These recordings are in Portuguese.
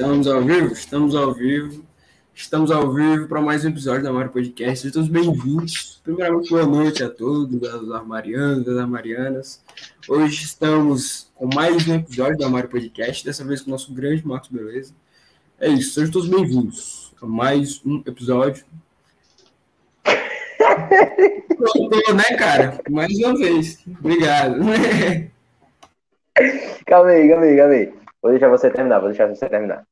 Estamos ao vivo, estamos ao vivo. Estamos ao vivo para mais um episódio da Mário Podcast. Sejam bem-vindos. Primeiramente, boa noite a todos, das armarianas, das armarianas. Hoje estamos com mais um episódio da Mário Podcast, dessa vez com o nosso grande Marcos Beleza. É isso, sejam todos bem-vindos a mais um episódio. Voltou, né, cara? Mais uma vez. Obrigado. calma aí, calma aí, calma aí. Vou deixar você terminar, vou deixar você terminar.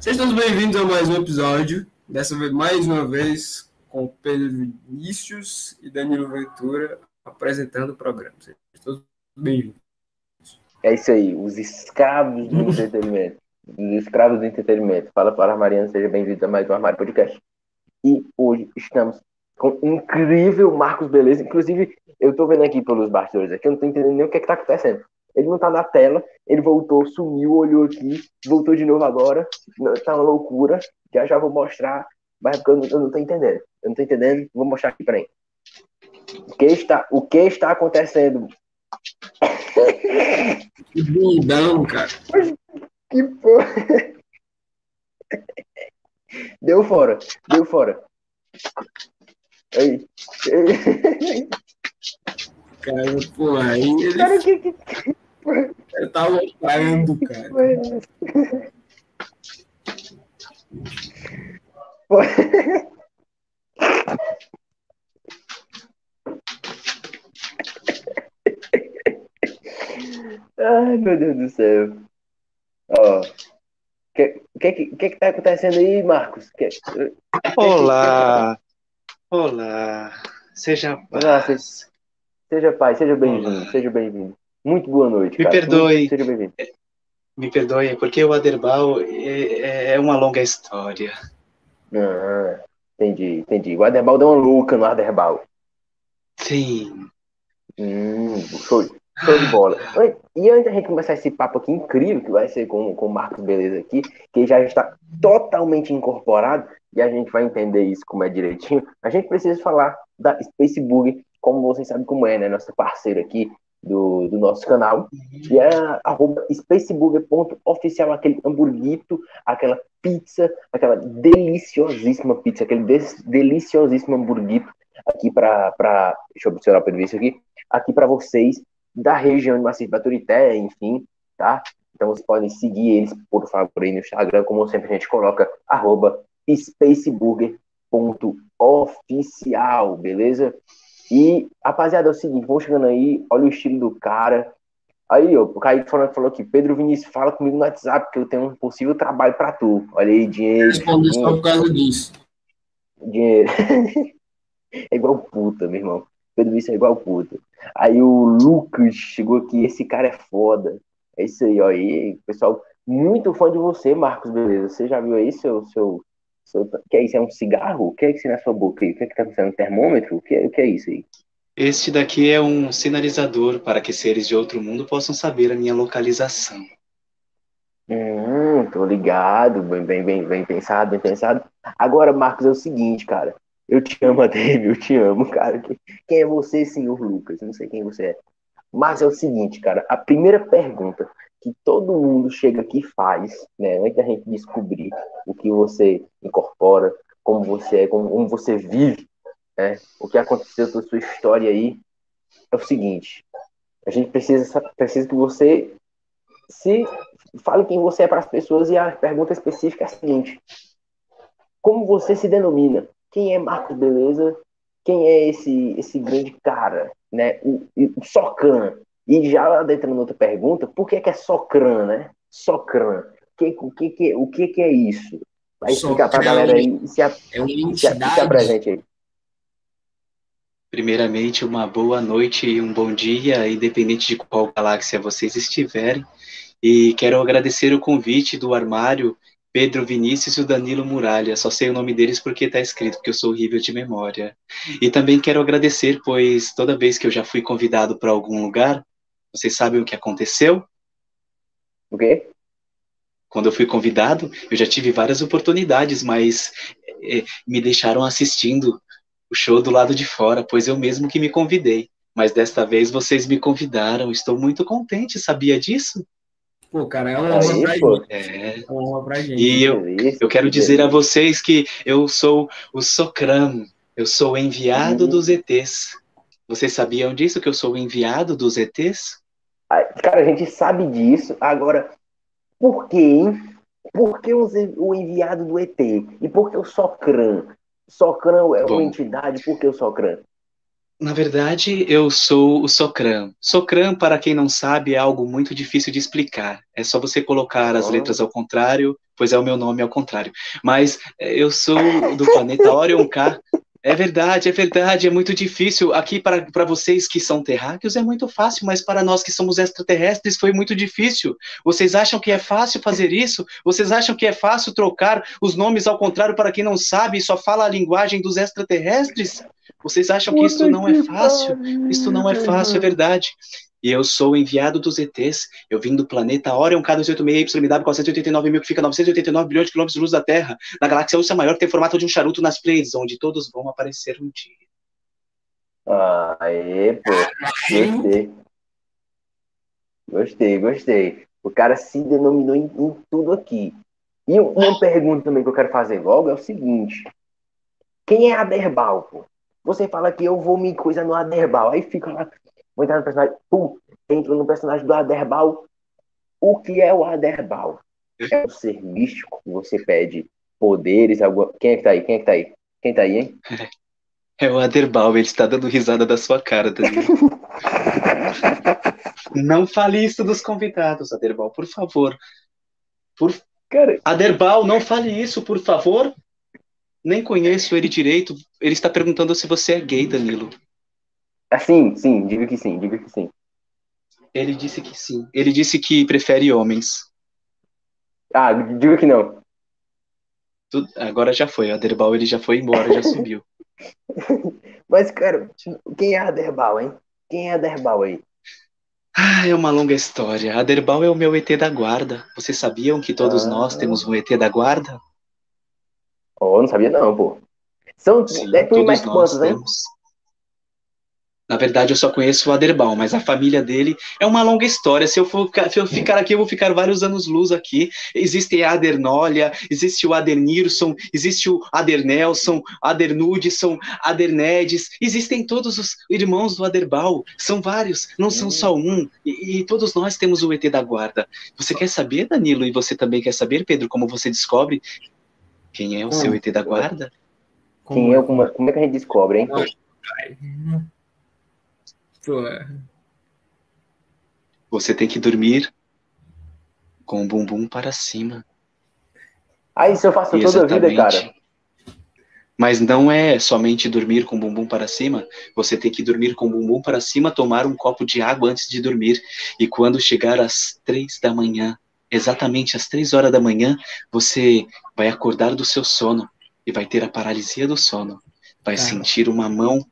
Sejam todos bem-vindos a mais um episódio. Dessa vez, mais uma vez, com Pedro Vinícius e Danilo Ventura apresentando o programa. Sejam todos bem-vindos. É isso aí, os escravos do entretenimento. Os escravos do entretenimento. Fala para a Mariana, seja bem-vindo a mais um Armário Podcast. E hoje estamos com o incrível Marcos Beleza. Inclusive, eu tô vendo aqui pelos bastidores aqui, eu não tô entendendo nem o que, é que tá acontecendo. Ele não tá na tela, ele voltou, sumiu, olhou aqui, voltou de novo agora. Tá uma loucura. Já já vou mostrar, mas é porque eu não, eu não tô entendendo. Eu não tô entendendo, vou mostrar aqui, peraí. O que está, o que está acontecendo? Que bundão, cara. Que porra. Deu fora, deu fora. Aí. Cara, porra, aí. Cara, que, que... Eu tava parando, cara. Ai, meu Deus do céu. Ó. O que, que, que que tá acontecendo aí, Marcos? Que, Olá! Olá! Seja Olá, seja, seja pai, seja bem-vindo, seja bem-vindo. Muito boa noite. Me cara. perdoe. Seja bem-vindo. Me perdoe, porque o Aderbal é, é uma longa história. Ah, entendi, entendi. O Aderbal deu uma louca no Aderbal. Sim. Hum, show, show de bola. E antes da gente começar esse papo aqui incrível, que vai ser com, com o Marcos Beleza aqui, que já está totalmente incorporado, e a gente vai entender isso como é direitinho, a gente precisa falar da Space Burger, como vocês sabem como é, né? Nossa parceira aqui do, do nosso canal. E é arroba spaceburger.oficial, aquele hamburguito, aquela pizza, aquela deliciosíssima pizza, aquele des- deliciosíssimo hamburguito aqui para. Deixa eu observar o serviço aqui. Aqui para vocês da região de Maciço Baturité, enfim, tá? Então vocês podem seguir eles, por favor, aí no Instagram, como sempre a gente coloca, arroba spaceburger.oficial, beleza? E, rapaziada, é o seguinte, vamos chegando aí, olha o estilo do cara. Aí, ó, o Kaique falou, falou aqui, Pedro Vinícius, fala comigo no WhatsApp, que eu tenho um possível trabalho pra tu. Olha aí, dinheiro. Responder só por causa disso. Dinheiro. é igual puta, meu irmão. Pedro Vinícius é igual puta. Aí o Lucas chegou aqui, esse cara é foda. É isso aí, ó. E, pessoal, muito fã de você, Marcos, beleza? Você já viu aí seu. seu, seu que é isso? É um cigarro? O que é isso na sua boca aí? O que é que tá acontecendo? Um termômetro? O que é, o que é isso aí? Este daqui é um sinalizador para que seres de outro mundo possam saber a minha localização. Hum, tô ligado, bem, bem, bem, bem pensado, bem pensado. Agora, Marcos, é o seguinte, cara. Eu te amo, Dave, eu te amo, cara. Quem é você, senhor Lucas? Não sei quem você é. Mas é o seguinte, cara. A primeira pergunta que todo mundo chega aqui e faz, né? Antes da gente descobrir o que você incorpora, como você é, como, você vive, né? O que aconteceu com a sua história aí, é o seguinte. A gente precisa, sa- precisa que você se fale quem você é para as pessoas e a pergunta específica é a seguinte: Como você se denomina? Quem é Marcos Beleza? Quem é esse esse grande cara, né? O, o Socran. E já adentrando outra pergunta, por que, que é Socran, né? Socran. Que, o, que, que, o que, que é isso? Vai explicar para a galera aí e se, a- É uma se, a- se entidade. apresente aí. Primeiramente, uma boa noite e um bom dia, independente de qual galáxia vocês estiverem. E quero agradecer o convite do armário Pedro Vinícius e o Danilo Muralha. Só sei o nome deles porque está escrito, porque eu sou horrível de memória. E também quero agradecer, pois toda vez que eu já fui convidado para algum lugar, vocês sabem o que aconteceu? O quê? Quando eu fui convidado, eu já tive várias oportunidades, mas eh, me deixaram assistindo o show do lado de fora, pois eu mesmo que me convidei. Mas desta vez vocês me convidaram, estou muito contente, sabia disso? Pô, cara, é uma honra Aí, pra gente. É. É uma honra pra gente. E eu, Beleza, eu quero que dizer a vocês que eu sou o Socram, eu sou o enviado Uhum. dos ETs. Vocês sabiam disso, que eu sou o enviado dos ETs? Cara, a gente sabe disso. Agora, por quê? Por que o enviado do ET? E por que o Socran? Socran é Bom. uma entidade, por que o Socran? Na verdade, eu sou o Socram. Socram, para quem não sabe, é algo muito difícil de explicar. É só você colocar as letras ao contrário, pois é o meu nome ao contrário. Mas eh, eu sou do planeta Orion K. É verdade, é verdade, é muito difícil. Aqui, para, vocês que são terráqueos, é muito fácil, mas para nós que somos extraterrestres foi muito difícil. Vocês acham que é fácil fazer isso? Vocês acham que é fácil trocar os nomes ao contrário para quem não sabe e só fala a linguagem dos extraterrestres? Vocês acham que isso não é fácil? Isso não é fácil, é verdade. E eu sou enviado dos ETs. Eu vim do planeta Orion K286YMW 489 mil, que fica 989 bilhões de quilômetros de luz da Terra, na galáxia Ursa Maior, que tem formato de um charuto nas Pleiades, onde todos vão aparecer um dia. Aê, pô. Gostei. Gostei, gostei. O cara se denominou em, em tudo aqui. E uma pergunta também que eu quero fazer logo é o seguinte: quem é Aderbal, pô? Você fala que eu vou me coisa no Aderbal, aí fica lá, vou entrar no personagem, pum, entro no personagem do Aderbal. O que é o Aderbal? É um ser místico que você pede poderes, alguma... Quem é que tá aí? Quem é que tá aí? Quem tá aí, hein? É o Aderbal, ele está dando risada da sua cara, Danilo. Não fale isso dos convidados, Aderbal, por favor. Por... Cara, Aderbal, não fale isso, por favor. Nem conheço ele direito. Ele está perguntando se você é gay, Danilo. Assim, sim, diga que sim, diga que sim. Ele disse que sim. Ele disse que prefere homens. Ah, diga que não. Tu- Agora já foi. O Aderbal ele já foi embora, já subiu. Mas, cara, quem é Aderbal, hein? Quem é Aderbal aí? Ah, é uma longa história. Aderbal é o meu ET da guarda. Vocês sabiam que todos Ah. nós temos um ET da guarda? Oh, não sabia não, pô. São, Sim, ter todos mais quantos, hein? temos. Na verdade, eu só conheço o Aderbal, mas a família dele é uma longa história. Se eu, for, ficar- se eu ficar aqui, eu vou ficar vários anos luz aqui. Existe a Adernólia, existe o Adernirson, existe o Adernelson, Adernudson, Adernedes. Existem todos os irmãos do Aderbal. São vários, não são só um. E, e todos nós temos o ET da guarda. Você quer saber, Danilo? E você também quer saber, Pedro, como você descobre quem é o seu Hum. ET da guarda? Quem é, como, como é que a gente descobre, hein? Pô, é. Você tem que dormir com o bumbum para cima. Ah, isso eu faço toda a vida, cara. Mas não é somente dormir com o bumbum para cima. Você tem que dormir com o bumbum para cima, tomar um copo de água antes de dormir. E quando chegar às três da manhã, exatamente às três horas da manhã, você vai acordar do seu sono e vai ter a paralisia do sono. Vai Cara. sentir uma mão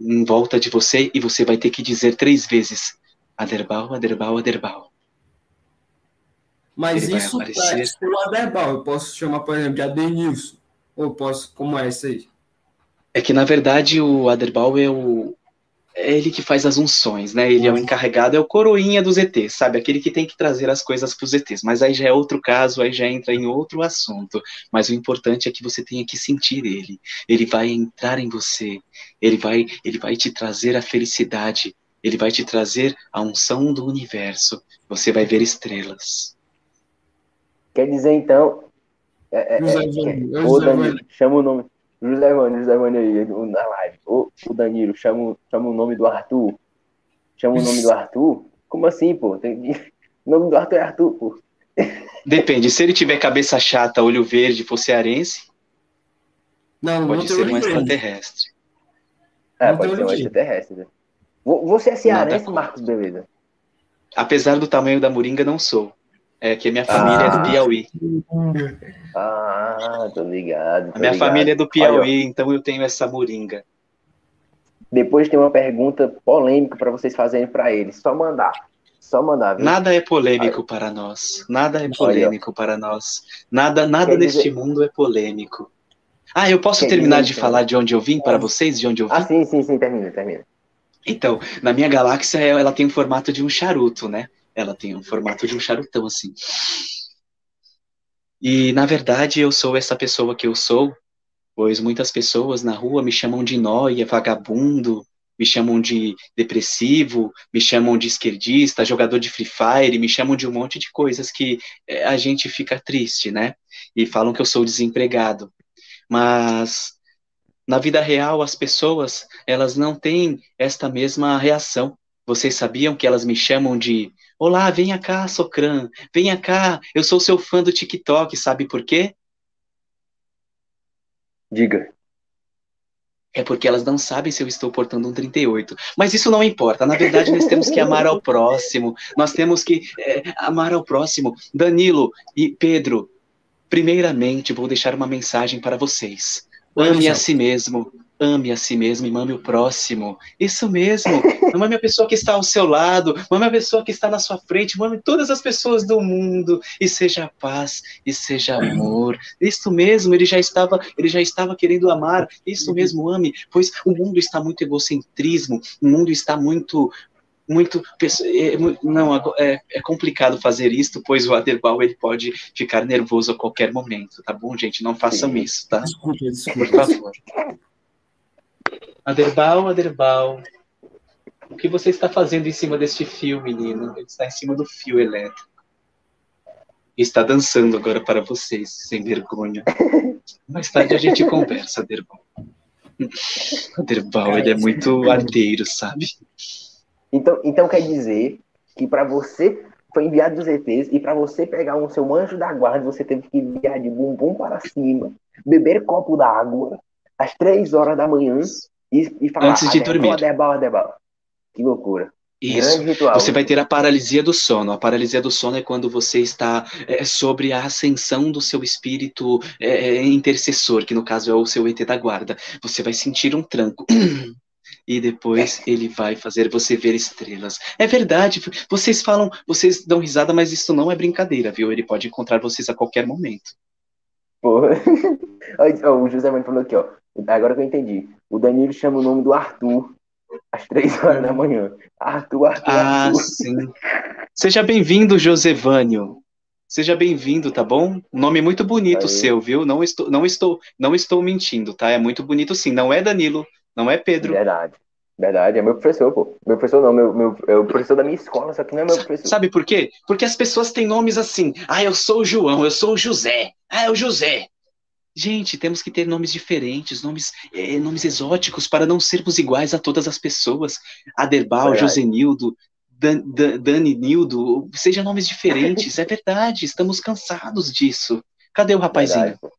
em volta de você e você vai ter que dizer três vezes: Aderbal, Aderbal, Aderbal. Mas Ele isso aparecer. é o Aderbal. Eu posso chamar, por exemplo, de Adenilson. Ou posso, como é isso aí? É que, na verdade, o Aderbal é o. É ele que faz as unções, né? Ele é o encarregado, é o coroinha dos ETs, sabe? Aquele que tem que trazer as coisas para os ETs. Mas aí já é outro caso, aí já entra em outro assunto. Mas o importante é que você tenha que sentir ele. Ele vai entrar em você. Ele vai, ele vai te trazer a felicidade. Ele vai te trazer a unção do universo. Você vai ver estrelas. Quer dizer, então. É, é, é, é, é chama o nome. José Vânio, José Vânio aí, na live. Ô, o Danilo, chama, o- chama o nome do Arthur. Chama o nome do Arthur? Como assim, pô? Tem... O nome do Arthur é Arthur, pô. Depende, se ele tiver cabeça chata, olho verde, for cearense, Não, pode não ser um extraterrestre. É, Não pode ser um extraterrestre. né? Vo- Você é cearense, Nada. Marcos Beleza? Apesar do tamanho da moringa, não sou. É que a minha família é do Ah. Piauí. Ah, tô ligado. tô A minha ligado. família é do Olha, Piauí, então eu tenho essa moringa. Depois tem uma pergunta polêmica pra vocês fazerem pra ele. Só mandar. Só mandar, viu? Nada é polêmico para nós. Nada é polêmico para nós. Nada, nada Quer neste dizer- mundo é polêmico. Ah, eu posso Quer terminar dizer, de falar de onde eu vim para vocês, de onde eu vim? Ah, sim, sim, sim, termina, termina. Então, na minha galáxia, ela tem o formato de um charuto, né? Ela tem um formato de um charutão, assim. E, na verdade, eu sou essa pessoa que eu sou, pois muitas pessoas na rua me chamam de nóia, vagabundo, me chamam de depressivo, me chamam de esquerdista, jogador de Free Fire, me chamam de um monte de coisas que é, a gente fica triste, né? E falam que eu sou desempregado. Mas na vida real as pessoas, elas não têm esta mesma reação. Vocês sabiam que elas me chamam de Olá, venha cá, Socran, venha cá, eu sou seu fã do TikTok, sabe por quê? Diga é porque elas não sabem se eu estou portando um 38. Mas isso não importa. Na verdade, nós temos que amar ao próximo. Nós temos que é, amar ao próximo. Danilo e Pedro, primeiramente, vou deixar uma mensagem para vocês. Ame a si mesmo ame a si mesmo e ame o próximo. Isso mesmo. Não ame a pessoa que está ao seu lado, ame a pessoa que está na sua frente, ame todas as pessoas do mundo e seja paz e seja amor. Isso mesmo, ele já estava, ele já estava querendo amar. Isso mesmo, ame, pois o mundo está muito egocentrismo, o mundo está muito muito é, não é, é, complicado fazer isto, pois o Aderbal ele pode ficar nervoso a qualquer momento, tá bom, gente? Não façam isso, tá? Desculpa, desculpa. Por favor. Aderbal, Aderbal, o que você está fazendo em cima deste fio, menino? Ele está em cima do fio elétrico. Está dançando agora para vocês, sem vergonha. Mais tarde a gente conversa, Aderbal. Aderbal, ele é muito arteiro, sabe? Então, então quer dizer que para você foi enviado dos ETs e para você pegar um seu anjo da guarda, você teve que enviar de bumbum para cima, beber copo d'água às três horas da manhã e, e falar antes de dormir. Adebal, Adebal. Que loucura. Isso. Você vai ter a paralisia do sono. A paralisia do sono é quando você está é, sobre a ascensão do seu espírito é, é intercessor, que no caso é o seu ET da guarda. Você vai sentir um tranco. e depois ele vai fazer você ver estrelas. É verdade, vocês falam, vocês dão risada, mas isso não é brincadeira, viu? Ele pode encontrar vocês a qualquer momento. O José Mano falou aqui, ó. Agora que eu entendi. O Danilo chama o nome do Arthur às três horas da manhã. Arthur, Arthur. Ah, Arthur. sim. Seja bem-vindo, Josevânio. Seja bem-vindo, tá bom? Um nome muito bonito Aí. seu, viu? Não estou, não estou, não estou mentindo, tá? É muito bonito sim. Não é Danilo, não é Pedro. Verdade. Verdade, é meu professor, pô. Meu professor não, meu, meu, é o professor da minha escola, só que não é meu professor. Sabe por quê? Porque as pessoas têm nomes assim. Ah, eu sou o João, eu sou o José. Ah, é o José. Gente, temos que ter nomes diferentes, nomes, é, nomes exóticos para não sermos iguais a todas as pessoas. Aderbal, Josenildo, Dan, Dan, Dani Nildo, sejam nomes diferentes, é verdade, estamos cansados disso. Cadê o rapazinho? Verdade.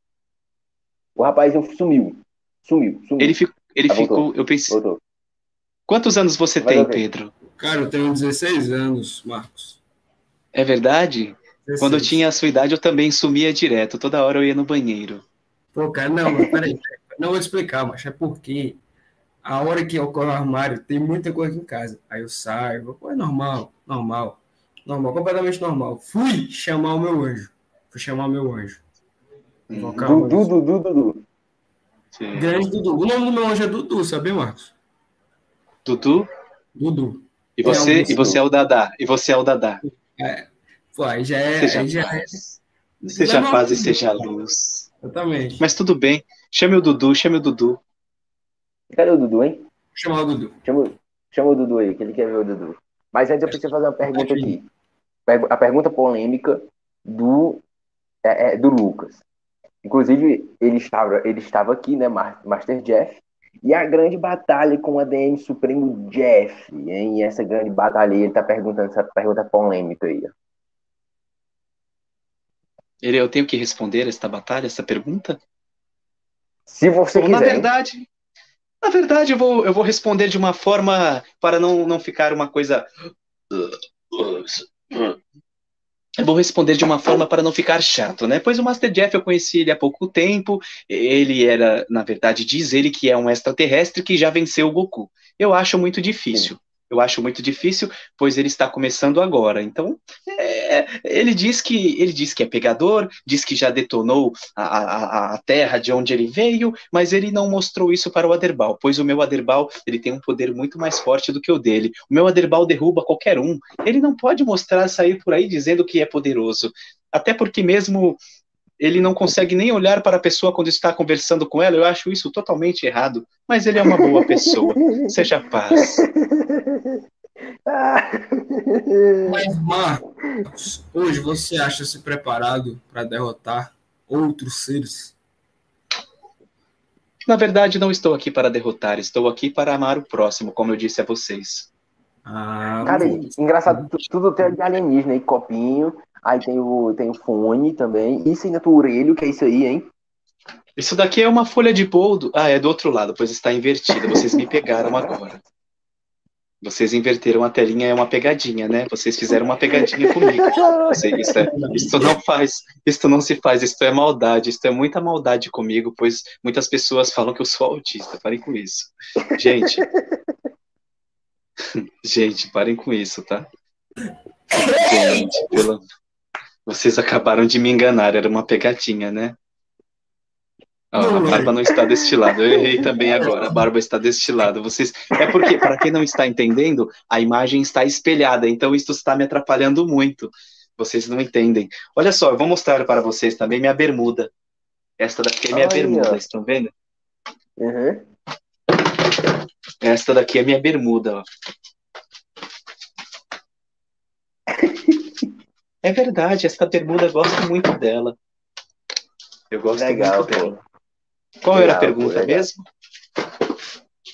O rapazinho sumiu. Sumiu, sumiu. Ele, fico, ele ah, ficou, eu pensei. Voltou. Quantos anos você Vai tem, Pedro? Cara, eu tenho 16 anos, Marcos. É verdade? 16. Quando eu tinha a sua idade, eu também sumia direto. Toda hora eu ia no banheiro. Pô, cara, não, mas peraí, não vou explicar, mas é porque a hora que ocorre o armário, tem muita coisa aqui em casa. Aí eu saio, vou, pô, é normal, normal, normal, completamente normal. Fui chamar o meu anjo. Fui chamar o meu anjo. Dudu, Dudu, Dudu. Grande Dudu. O nome do meu anjo é Dudu, sabe, Marcos? Dudu? Dudu. E você, é e você é o Dadá. E você é o Dadá. É. Pô, aí já é. Seja, aí já é... seja paz e seja luz. Exatamente. Mas tudo bem. Chame o Dudu, chame o Dudu. Cadê o Dudu, hein? Chama o Dudu. Chama, chama o Dudu aí, que ele quer ver o Dudu. Mas antes eu preciso fazer uma pergunta aqui. A pergunta polêmica do, é, é, do Lucas. Inclusive, ele estava, ele estava aqui, né, Master Jeff, e a grande batalha com o ADM Supremo Jeff, hein? E essa grande batalha, ele tá perguntando essa pergunta polêmica aí. Ele, eu tenho que responder esta batalha, essa pergunta? Se você Bom, quiser. Na verdade, na verdade eu vou, eu vou responder de uma forma para não, não ficar uma coisa. Eu vou responder de uma forma para não ficar chato, né? Pois o Master Jeff eu conheci ele há pouco tempo. Ele era, na verdade, diz ele que é um extraterrestre que já venceu o Goku. Eu acho muito difícil. Eu acho muito difícil, pois ele está começando agora. Então, é, ele diz que ele diz que é pegador, diz que já detonou a, a, a, terra de onde ele veio, mas ele não mostrou isso para o Aderbal, pois o meu Aderbal ele tem um poder muito mais forte do que o dele. O meu Aderbal derruba qualquer um. Ele não pode mostrar sair por aí dizendo que é poderoso. Até porque mesmo ele não consegue nem olhar para a pessoa quando está conversando com ela. Eu acho isso totalmente errado. Mas ele é uma boa pessoa. Seja paz. Mas, Marcos, hoje você acha-se preparado para derrotar outros seres? Na verdade, não estou aqui para derrotar, estou aqui para amar o próximo, como eu disse a vocês. Ah, Cara, engraçado, tudo tem de alienígena aí, copinho, Aí tem o, tem o fone também. Do orelho, que é isso aí, hein? Isso daqui é uma folha de boldo. Ah, é do outro lado, pois está invertida. Vocês me pegaram agora. Vocês inverteram a telinha, é uma pegadinha, né? Vocês fizeram uma pegadinha comigo. isso, é, isso não faz, isso não se faz, isso é maldade, isso é muita maldade comigo, pois muitas pessoas falam que eu sou autista. Parem com isso. Gente. Gente, parem com isso, tá? Gente, pelo, vocês acabaram de me enganar, era uma pegadinha, né? Oh, a barba não está deste lado. Eu errei também agora. A barba está deste lado. Vocês é porque para quem não está entendendo, a imagem está espelhada, então isso está me atrapalhando muito. Vocês não entendem. Olha só, eu vou mostrar para vocês também minha bermuda. Esta daqui é minha Ai, bermuda, estão vendo? Uhum. Esta daqui é minha bermuda, ó. É verdade, essa bermuda eu gosto muito dela. Eu gosto legal, muito dela. Qual legal, era a pergunta pô, mesmo?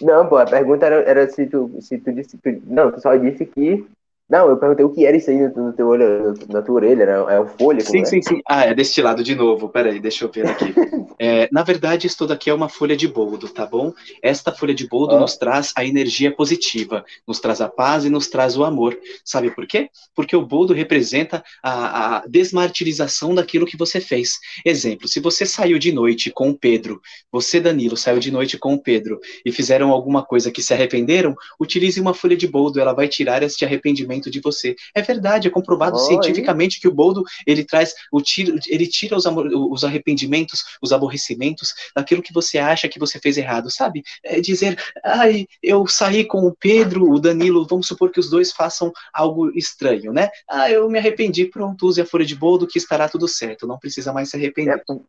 Não, pô, a pergunta era, era se, tu, se tu disse. Tu, não, tu só disse que não, eu perguntei o que era isso aí no, teu olho, na tua orelha, né? É o folha? Sim, é? sim, sim. Ah, é deste lado de novo. Peraí, deixa eu ver aqui. É, na verdade, isso daqui é uma folha de boldo, tá bom? Esta folha de boldo ah. nos traz a energia positiva, nos traz a paz e nos traz o amor. Sabe por quê? Porque o boldo representa a, a desmartirização daquilo que você fez. Exemplo, se você saiu de noite com o Pedro, você, Danilo, saiu de noite com o Pedro e fizeram alguma coisa que se arrependeram, utilize uma folha de boldo, ela vai tirar este arrependimento de você. É verdade, é comprovado cientificamente que o boldo ele traz o tiro, ele tira os, os arrependimentos, os aborrecimentos daquilo que você acha que você fez errado, sabe? É dizer, ai, eu saí com o Pedro, o Danilo, vamos supor que os dois façam algo estranho, né? Ah, eu me arrependi, pronto, use a folha de boldo que estará tudo certo, não precisa mais se arrepender. É,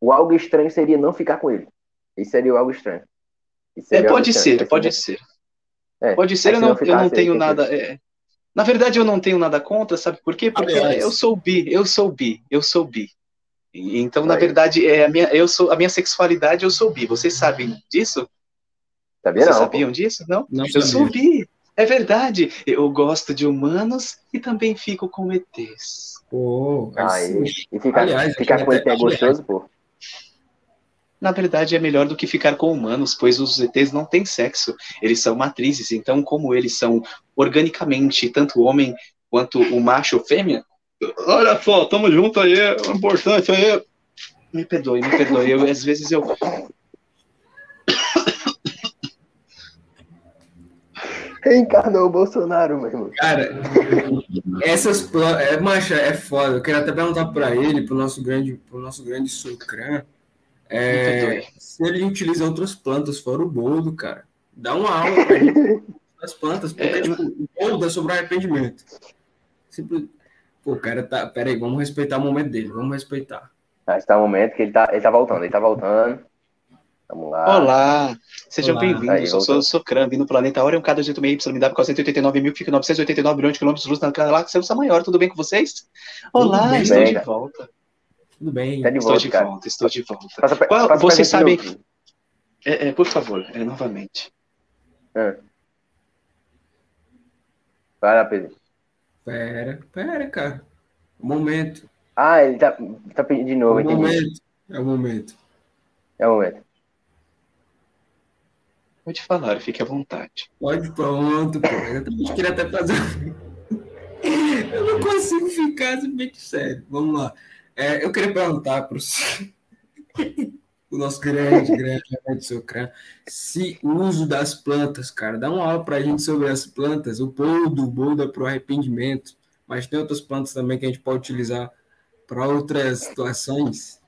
o algo estranho seria não ficar com ele. Isso seria o algo estranho. É, pode ser, pode ser. É, pode ser, eu não, eu não tenho nada. É, na verdade, eu não tenho nada contra, sabe por quê? Porque Aliás. eu sou bi, eu sou bi, eu sou bi. Então, na verdade, é a minha, eu sou, a minha sexualidade, eu sou bi. Vocês sabem disso? Sabia Vocês não, sabiam disso? Não? não eu sou bi. É verdade. Eu gosto de humanos e também fico com ETs. Pô, ah, e, e ficar, Aliás, ficar com ET é gostoso, pô? Na verdade é melhor do que ficar com humanos, pois os ETs não têm sexo, eles são matrizes, então como eles são organicamente tanto o homem quanto o macho ou fêmea, olha só, tamo junto aí, é importante aí. Me perdoe, me perdoe, eu, às vezes eu Reencarnou o Bolsonaro, meu irmão. Cara, essas plantas. É, mancha, é foda. Eu queria até perguntar para ele, pro nosso grande, pro nosso grande Sucran, é, se ele utiliza outras plantas fora o boldo, cara, dá uma aula pra ele das plantas, porque é, tipo, o boldo é sobre arrependimento. Simples... Pô, cara, tá. Pera aí, vamos respeitar o momento dele, vamos respeitar. Ah, está o momento que ele tá, ele tá voltando, ele tá voltando. Vamos lá. Olá, sejam bem-vindos. Eu sou o Socran, vindo do planeta Orion K286 YMW 489.999 bilhões de quilômetros de luz na galáxia Ursa Maior. Tudo bem com vocês? Olá, estou de cara. volta. Tudo bem. Tá de estou volta, de cara. volta, estou de volta. Passa, Qual, passa você sabe. É, é, por favor, é, novamente. É. Vai lá, Pedro. Pera, pera, cara. Um momento. Ah, ele tá, tá pedindo de novo. É o momento. É o momento. É o momento. Pode falar, fique à vontade. Pode, pronto, pô. Eu queria até fazer. Eu não consigo ficar simplesmente sério. Vamos lá. É, eu queria perguntar para o nosso grande, grande grande Socran, se o uso das plantas, cara, dá uma aula para a gente sobre as plantas, o poldo, o boldo para o arrependimento, mas tem outras plantas também que a gente pode utilizar para outras situações.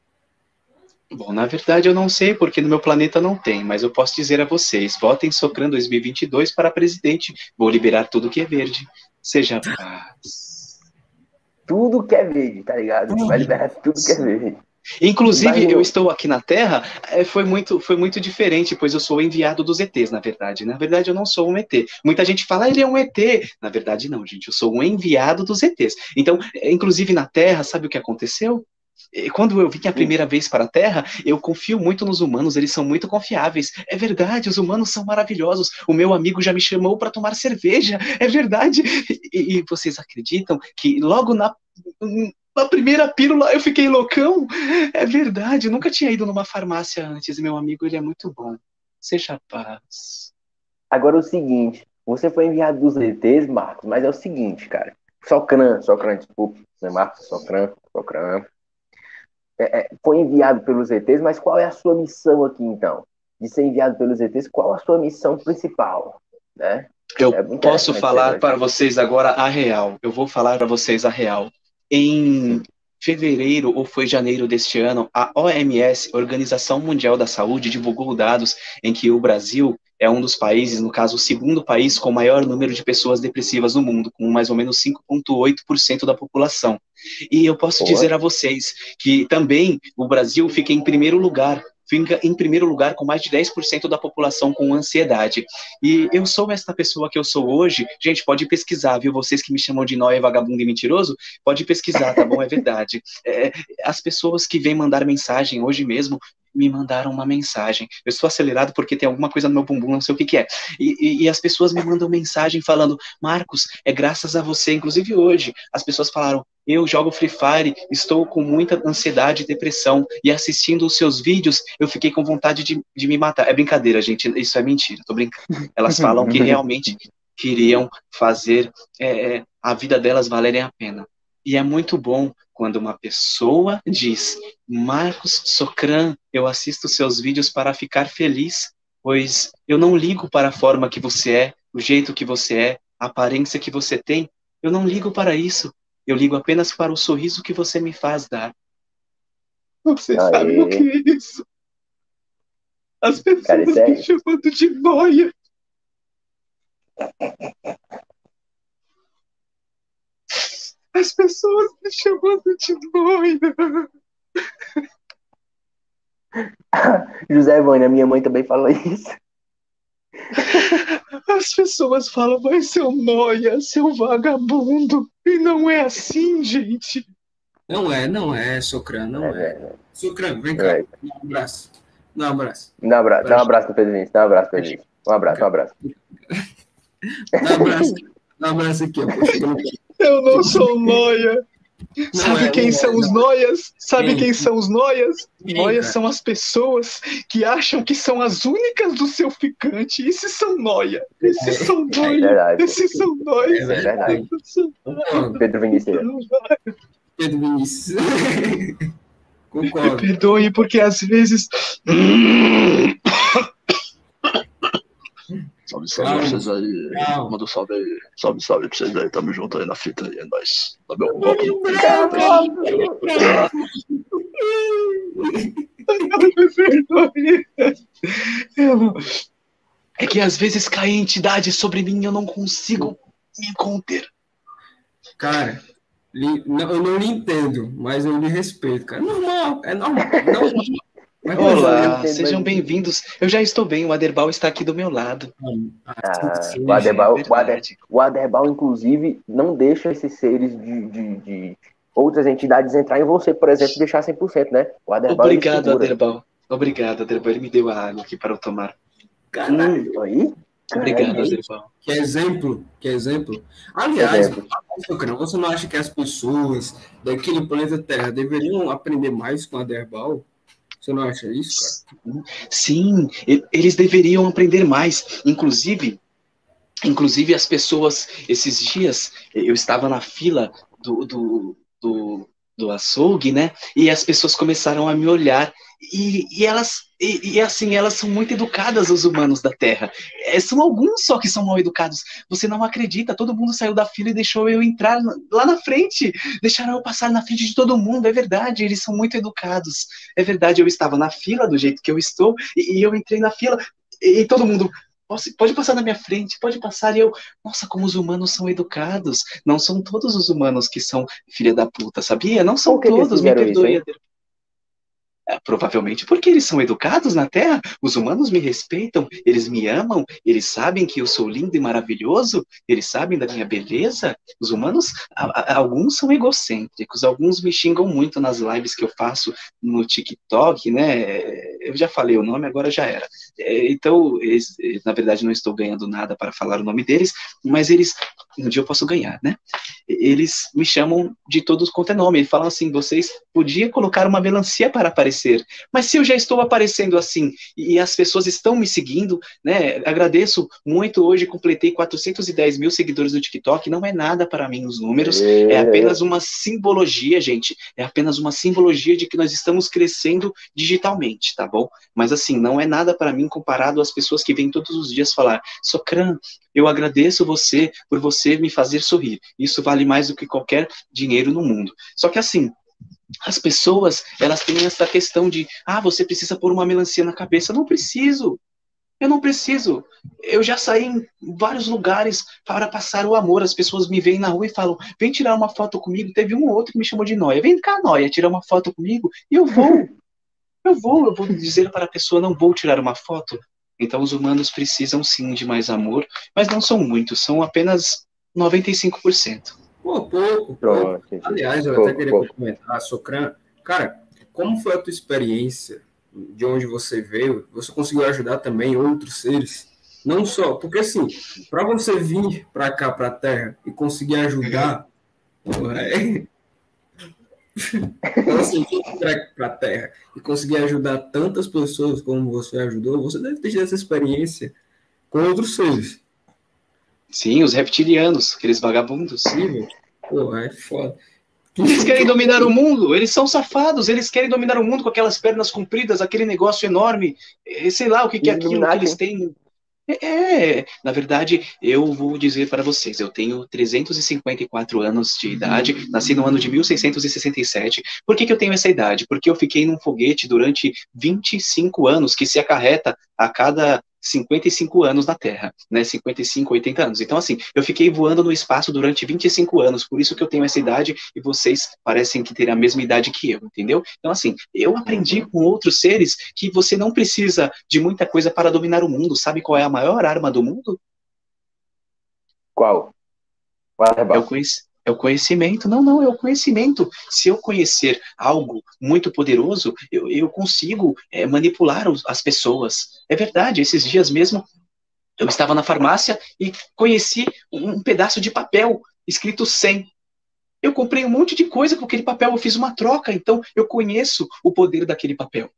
Bom, na verdade eu não sei porque no meu planeta não tem, mas eu posso dizer a vocês: votem Socran 2022 para presidente. Vou liberar tudo que é verde. Seja paz. Tudo que é verde, tá ligado? Vai liberar tudo que é verde. Inclusive, eu... eu estou aqui na Terra, é, foi muito, foi muito diferente, pois eu sou enviado dos ETs, na verdade. Na verdade, eu não sou um ET. Muita gente fala, ah, ele é um ET. Na verdade, não, gente, eu sou um enviado dos ETs. Então, é, inclusive na Terra, sabe o que aconteceu? Quando eu vim a primeira vez para a Terra, eu confio muito nos humanos, eles são muito confiáveis. É verdade, os humanos são maravilhosos. O meu amigo já me chamou para tomar cerveja. É verdade. E, e, vocês acreditam que logo na, na primeira pílula eu fiquei loucão? É verdade, nunca tinha ido numa farmácia antes. Meu amigo, ele é muito bom. Seja paz. Agora o seguinte, você foi enviado dos ETs, Marcos, mas é o seguinte, cara. Socran, Socran, desculpa, né, Marcos? Socran, Socran é, é, foi enviado pelos ETs, mas qual é a sua missão aqui, então? De ser enviado pelos ETs, qual a sua missão principal? Né? Eu é posso falar para vocês agora a real. Eu vou falar para vocês a real. Em fevereiro ou foi janeiro deste ano, a OMS, Organização Mundial da Saúde, divulgou dados em que o Brasil é um dos países, no caso, o segundo país com maior número de pessoas depressivas no mundo, com mais ou menos 5,8% da população. E eu posso dizer a vocês que também o Brasil fica em primeiro lugar fica em primeiro lugar com mais de 10% da população com ansiedade. E eu sou esta pessoa que eu sou hoje. Gente, pode pesquisar, viu? Vocês que me chamam de nóia, vagabundo e mentiroso, pode pesquisar, tá bom? É verdade. É, as pessoas que vêm mandar mensagem hoje mesmo me mandaram uma mensagem. Eu estou acelerado porque tem alguma coisa no meu bumbum, não sei o que, que é. E, e, e, as pessoas me mandam mensagem falando: Marcos, é graças a você. Inclusive hoje, as pessoas falaram: eu jogo Free Fire, estou com muita ansiedade e depressão, e assistindo os seus vídeos, eu fiquei com vontade de, de me matar. É brincadeira, gente, isso é mentira, tô brincando. Elas falam que realmente queriam fazer é, a vida delas valerem a pena. E é muito bom quando uma pessoa diz: Marcos Socran, eu assisto seus vídeos para ficar feliz, pois eu não ligo para a forma que você é, o jeito que você é, a aparência que você tem. Eu não ligo para isso. Eu ligo apenas para o sorriso que você me faz dar. Você Aê. sabe o que é isso? As pessoas Cara, é... me chamando de boia. As pessoas me chamando de doida. José Vânia, minha mãe também fala isso. As pessoas falam, vai seu noia, seu vagabundo. E não é assim, gente. Não é, não é, Socran, não é. é. Socran, vem cá, é. dá um abraço. Dá um abraço. Dá um abraço, dá um abraço pro Pedro Vinícius, dá um abraço, Pedro Vinícius. Um abraço, um abraço. dá um abraço, dá um abraço aqui, ó. Eu não sou noia. Não Sabe é, quem são é, os noias? Sabe quem, quem são os noias? Quem, noias são as pessoas que acham que são as únicas do seu ficante. Esses são noia. Esses são é noia. Esses são noia. É verdade. Pedro Vinícius. Pedro Vinícius. Concordo. Perdoe, porque às vezes. Salve, salve pra vocês aí. Calma. Manda um salve aí. Salve, salve pra vocês aí. Tamo junto aí na fita aí. É nóis. Dá meu voto. É que às vezes cai entidade sobre mim e eu não consigo me conter. Cara, eu não lhe entendo, mas eu lhe respeito, cara. Normal, é normal. normal. Olá, sejam bem-vindos. Eu já estou bem, o Aderbal está aqui do meu lado. Ah, sim, o, Aderbal, é o, Ader, o Aderbal, inclusive, não deixa esses seres de, de, de, outras entidades entrar em você, por exemplo, deixar 100%, né? O Aderbal, Obrigado, Aderbal. Obrigado, Aderbal. Ele me deu a água aqui para eu tomar. Caralho. Hum, aí? Obrigado, Aderbal. Que exemplo, que exemplo. Aliás, exemplo. você não acha que as pessoas daquele planeta Terra deveriam aprender mais com a Aderbal? Você não acha isso, cara? Sim, eles deveriam aprender mais. Inclusive, inclusive as pessoas, esses dias, eu estava na fila do, do, do do açougue, né? E as pessoas começaram a me olhar e, e elas e, e, assim elas são muito educadas os humanos da Terra. É, são alguns só que são mal educados. Você não acredita? Todo mundo saiu da fila e deixou eu entrar lá na frente. Deixaram eu passar na frente de todo mundo. É verdade. Eles são muito educados. É verdade. Eu estava na fila do jeito que eu estou e, e eu entrei na fila e, e todo mundo pode passar na minha frente, pode passar. E eu, nossa, como os humanos são educados. Não são todos os humanos que são filha da puta, sabia? Não são todos, me perdoe. Isso, provavelmente porque eles são educados na Terra. Os humanos me respeitam, eles me amam, eles sabem que eu sou lindo e maravilhoso, eles sabem da minha beleza. Os humanos, a, a, alguns são egocêntricos, alguns me xingam muito nas lives que eu faço no TikTok, né? Eu já falei o nome, agora já era. É, então, eles, na verdade, não estou ganhando nada para falar o nome deles, mas eles, um dia eu posso ganhar, né? Eles me chamam de todos quanto é nome. Eles falam assim: vocês podiam colocar uma melancia para aparecer aparecer. Mas se eu já estou aparecendo assim e as pessoas estão me seguindo, né? Agradeço muito. Hoje completei 410 mil seguidores no TikTok. Não é nada para mim os números. É. é apenas uma simbologia, gente. É apenas uma simbologia de que nós estamos crescendo digitalmente, tá bom? Mas assim, não é nada para mim comparado às pessoas que vêm todos os dias falar: Socran, eu agradeço você por você me fazer sorrir. Isso vale mais do que qualquer dinheiro no mundo. Só que assim, as pessoas, elas têm essa questão de, ah, você precisa pôr uma melancia na cabeça. Não preciso. Eu não preciso. Eu já saí em vários lugares para passar o amor. As pessoas me veem na rua e falam: vem tirar uma foto comigo. Teve um ou outro que me chamou de noia. Vem cá, noia, tirar uma foto comigo. E eu vou. Eu vou. Eu vou dizer para a pessoa: não vou tirar uma foto. Então, os humanos precisam sim de mais amor, mas não são muitos, são apenas 95%. Pô, pouco. Aliás, eu pouco, até queria pouco. comentar, Socran, cara, como foi a tua experiência de onde você veio? Você conseguiu ajudar também outros seres? Não só, porque assim, para você vir para cá, para a Terra, e conseguir ajudar, é... então, assim, para a Terra e conseguir ajudar tantas pessoas como você ajudou, você deve ter tido essa experiência com outros seres. Sim, os reptilianos, aqueles vagabundos. Sim, Pô, é foda. Eles querem dominar o mundo, eles são safados, eles querem dominar o mundo com aquelas pernas compridas, aquele negócio enorme, eh, sei lá o que, que é aquilo que eles têm. É, é, na verdade, eu vou dizer para vocês, eu tenho 354 anos de idade, nasci no ano de 1667. Por que, que eu tenho essa idade? Porque eu fiquei num foguete durante 25 anos, que se acarreta a cada 55 anos na Terra, né? 55, 80 anos. Então, assim, eu fiquei voando no espaço durante 25 anos, por isso que eu tenho essa idade e vocês parecem que terem a mesma idade que eu, entendeu? Então, assim, eu aprendi com outros seres que você não precisa de muita coisa para dominar o mundo. Sabe qual é a maior arma do mundo? Qual? Qual é, o conhecimento é o conhecimento. Não, não, é o conhecimento. Se eu conhecer algo muito poderoso, eu, eu consigo é, manipular os, as pessoas. É verdade, esses dias mesmo eu estava na farmácia e conheci um, um pedaço de papel escrito 100. Eu comprei um monte de coisa com aquele papel, eu fiz uma troca, então eu conheço o poder daquele papel.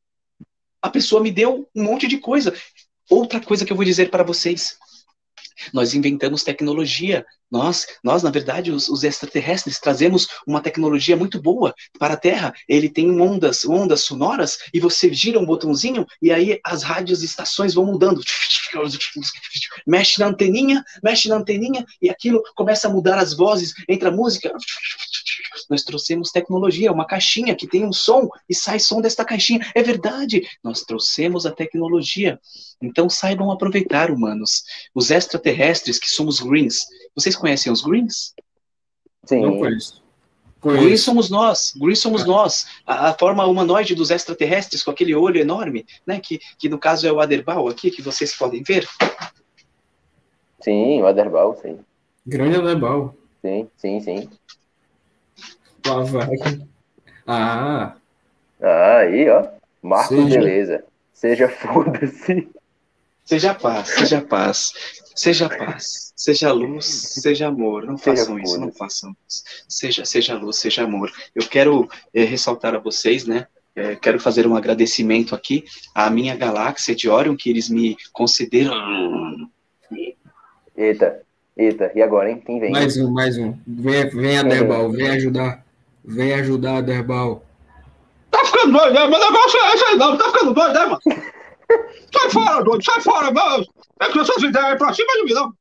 A pessoa me deu um monte de coisa. Outra coisa que eu vou dizer para vocês: nós inventamos tecnologia. Nós, nós na verdade, os, os, extraterrestres, trazemos uma tecnologia muito boa para a Terra. Ele tem ondas, ondas sonoras, e você gira um botãozinho, e aí as rádios e estações vão mudando. Mexe na anteninha, mexe na anteninha, e aquilo começa a mudar as vozes, entra a música. Nós trouxemos tecnologia, uma caixinha que tem um som, e sai som desta caixinha. É verdade, nós trouxemos a tecnologia. Então saibam aproveitar, humanos. Os extraterrestres, que somos greens. Vocês conhecem os greens? Sim. Não conheço. Conheço. Greens somos nós, Greens somos nós, a, a, forma humanoide dos extraterrestres com aquele olho enorme, né? Que, que no caso é o Aderbal aqui, que vocês podem ver. Sim, o Aderbal, sim. Grande Aderbal. Sim, sim, sim. Ah. Ah, aí, ó. Marcos, Seja... beleza. Seja foda-se. Seja paz, seja paz, seja paz, seja luz, seja amor. Não seja façam isso, não façam isso. Seja, seja luz, seja amor. Eu quero é, ressaltar a vocês, né? É, quero fazer um agradecimento aqui à minha galáxia de Orion, que eles me concederam. Eita, eita, e agora, hein? Quem vem? Mais um, mais um. Vem, vem a Derbal, vem ajudar. Vem ajudar, Derbal. Tá ficando doido, né? Meu negócio é esse aí, não. Tá ficando doido, né, mano? Sai fora, doido, sai fora, mano. É que essas ideias pra cima de mim, não.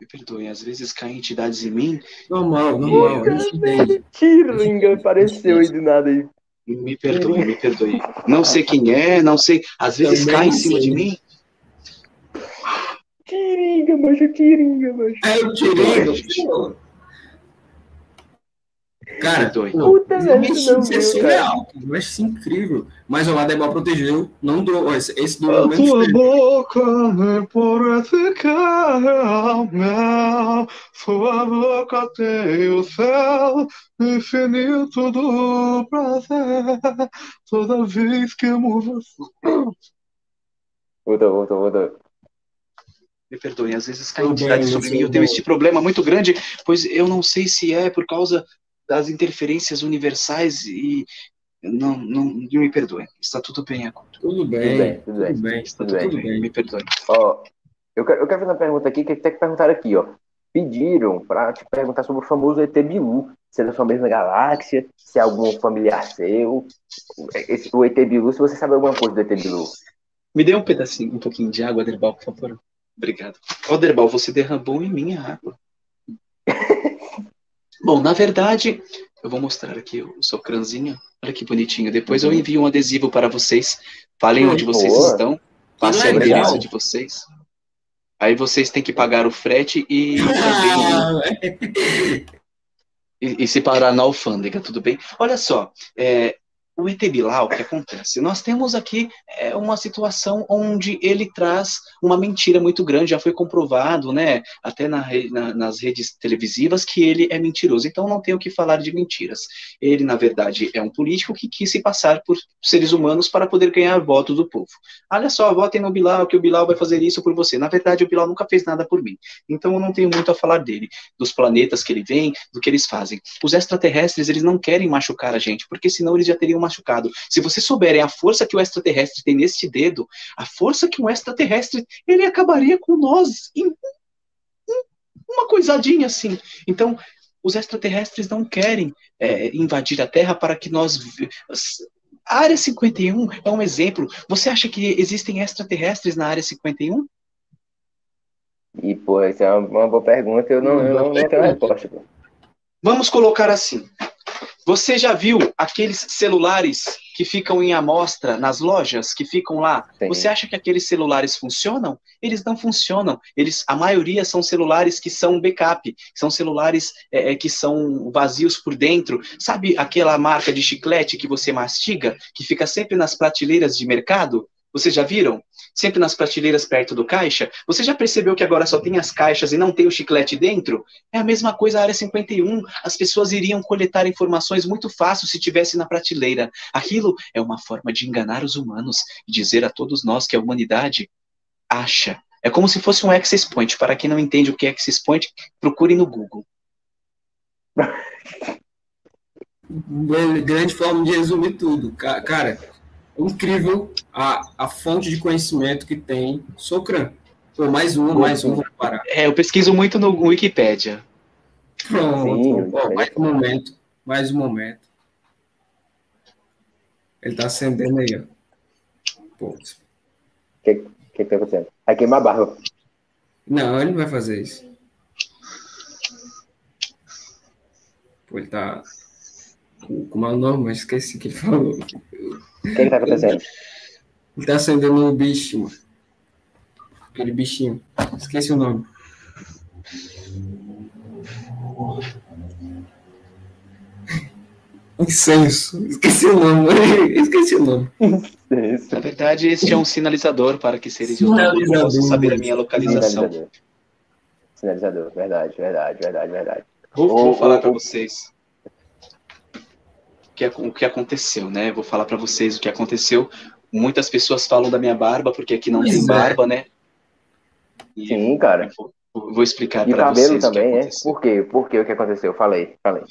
Me perdoem, às vezes caem entidades em mim. Normal, normal. é incidente. Tiringa apareceu aí do nada aí. Me perdoe, me perdoe. Não sei quem é, não sei. Às vezes Também cai em cima de mim. Tiringa, macho, tiringa, macho. É, eu tirei. Cara, pô, Puta, isso velho, é é surreal. cara. Eu acho isso incrível. Mas o Adebal protegeu. Não durou. Esse, esse durou menos tua tempo. boca me parece que é mel, sua boca tem o céu infinito do prazer. Toda vez que amo você. Voltou, voltou, voltou. Me perdoem, às vezes entidades bem, sobre mim. Eu tenho bem. este problema muito grande, pois eu não sei se é por causa das interferências universais e. Não, não, me perdoem. Está tudo bem agora. Tudo bem. Tudo bem, tudo Tudo bem. Está Tudo tudo bem. bem. Me perdoem. Ó, eu quero, eu quero fazer uma pergunta aqui que até que perguntaram aqui, ó. Pediram pra te perguntar sobre o famoso ET Bilu. Se é da sua mesma galáxia, se é algum familiar seu. Esse, o ET Bilu, se você sabe alguma coisa do ET Bilu. Me dê um pedacinho, um pouquinho de água, Derbal, por favor. Obrigado. Ó, Derbal, você derramou em mim a água. Bom, na verdade, eu vou mostrar aqui o seu crânio. Olha que bonitinho. Depois eu envio um adesivo para vocês. Falem Hum, onde vocês boa. estão. Passem o endereço de vocês. Aí vocês têm que pagar o frete e e, e se parar na alfândega, tudo bem? Olha só, é, o Bilal, o que acontece? Nós temos aqui é, uma situação onde ele traz uma mentira muito grande, já foi comprovado, né, até na na- nas redes televisivas, que ele é mentiroso, então não tem o que falar de mentiras. Ele, na verdade, é um político que quis se passar por seres humanos para poder ganhar votos do povo. Olha só, votem no Bilal, que o Bilal vai fazer isso por você. Na verdade, o Bilal nunca fez nada por mim, então eu não tenho muito a falar dele, dos planetas que ele vem, do que eles fazem. Os extraterrestres, eles não querem machucar a gente, porque senão eles já teriam machucado. Se vocês souberem a força que o extraterrestre tem neste dedo, a força que um extraterrestre, ele acabaria com nós em um- uma coisadinha assim. Então, os extraterrestres não querem é, invadir a Terra para que nós. A Área 51 é um exemplo. Você acha que existem extraterrestres na Área 51? E, pô, essa é uma, uma boa pergunta. Eu não, eu não, não tenho resposta, pô. Vamos colocar assim. Você já viu aqueles celulares que ficam em amostra nas lojas, que ficam lá? Sim. Você acha que aqueles celulares funcionam? Eles não funcionam. Eles, a maioria são celulares que são backup, são celulares é, é, que são vazios por dentro. Sabe aquela marca de chiclete que você mastiga, que fica sempre nas prateleiras de mercado? Vocês já viram? Sempre nas prateleiras perto do caixa? Você já percebeu que agora só tem as caixas e não tem o chiclete dentro? É a mesma coisa a área 51. As pessoas iriam coletar informações muito fácil se tivesse na prateleira. Aquilo é uma forma de enganar os humanos e dizer a todos nós que a humanidade acha. É como se fosse um access point. Para quem não entende o que é access point, procure no Google. grande forma de resumir tudo. Ca- Cara, incrível a, a fonte de conhecimento que tem Socran. Pô, mais um, mais um, vou parar. É, eu pesquiso muito no Wikipedia. Pronto, Sim, Ó, é. mais um momento, mais um momento. Ele tá acendendo aí, ó. Pô, O que, que tá acontecendo? Vai queimar a barba. não, ele não vai fazer isso. Pô, ele tá. Como é o nome? Mas esqueci o que ele falou. O que, que tá acontecendo? Ele tá acendendo o bicho, mano. Aquele bichinho. Esqueci o nome. Incenso. Esqueci o nome. Esqueci o nome. Na verdade, este é um sinalizador para que seres humanos Sinalizador. possam saber a minha localização. Sinalizador. Sinalizador. Verdade, verdade, verdade, verdade. Vou, vou falar para vocês que, o que aconteceu, né? Vou falar para vocês o que aconteceu. Muitas pessoas falam da minha barba, porque aqui não Pois tem é. barba, né? E Sim, cara. vou, vou explicar para vocês também, é? Por quê? Por quê? O que aconteceu? Falei, falei.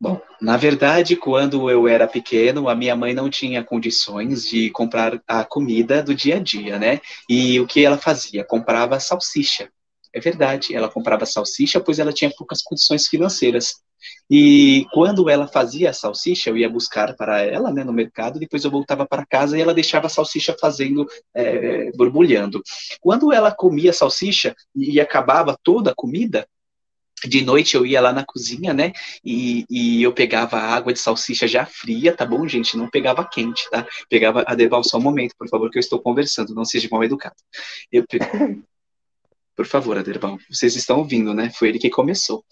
Bom, na verdade, quando eu era pequeno, a minha mãe não tinha condições de comprar a comida do dia a dia, né? E o que ela fazia? Comprava salsicha. É verdade, ela comprava salsicha, pois ela tinha poucas condições financeiras. E quando ela fazia a salsicha, eu ia buscar para ela né, no mercado, depois eu voltava para casa e ela deixava a salsicha fazendo, é, borbulhando. Quando ela comia a salsicha e acabava toda a comida, de noite eu ia lá na cozinha, né? E, e, eu pegava a água de salsicha já fria, tá bom, gente? Não pegava quente, tá? Pegava a Deval só um momento, por favor, que eu estou conversando, não seja mal educado. Eu pe... Por favor, Aderbal, vocês estão ouvindo, né? Foi ele que começou.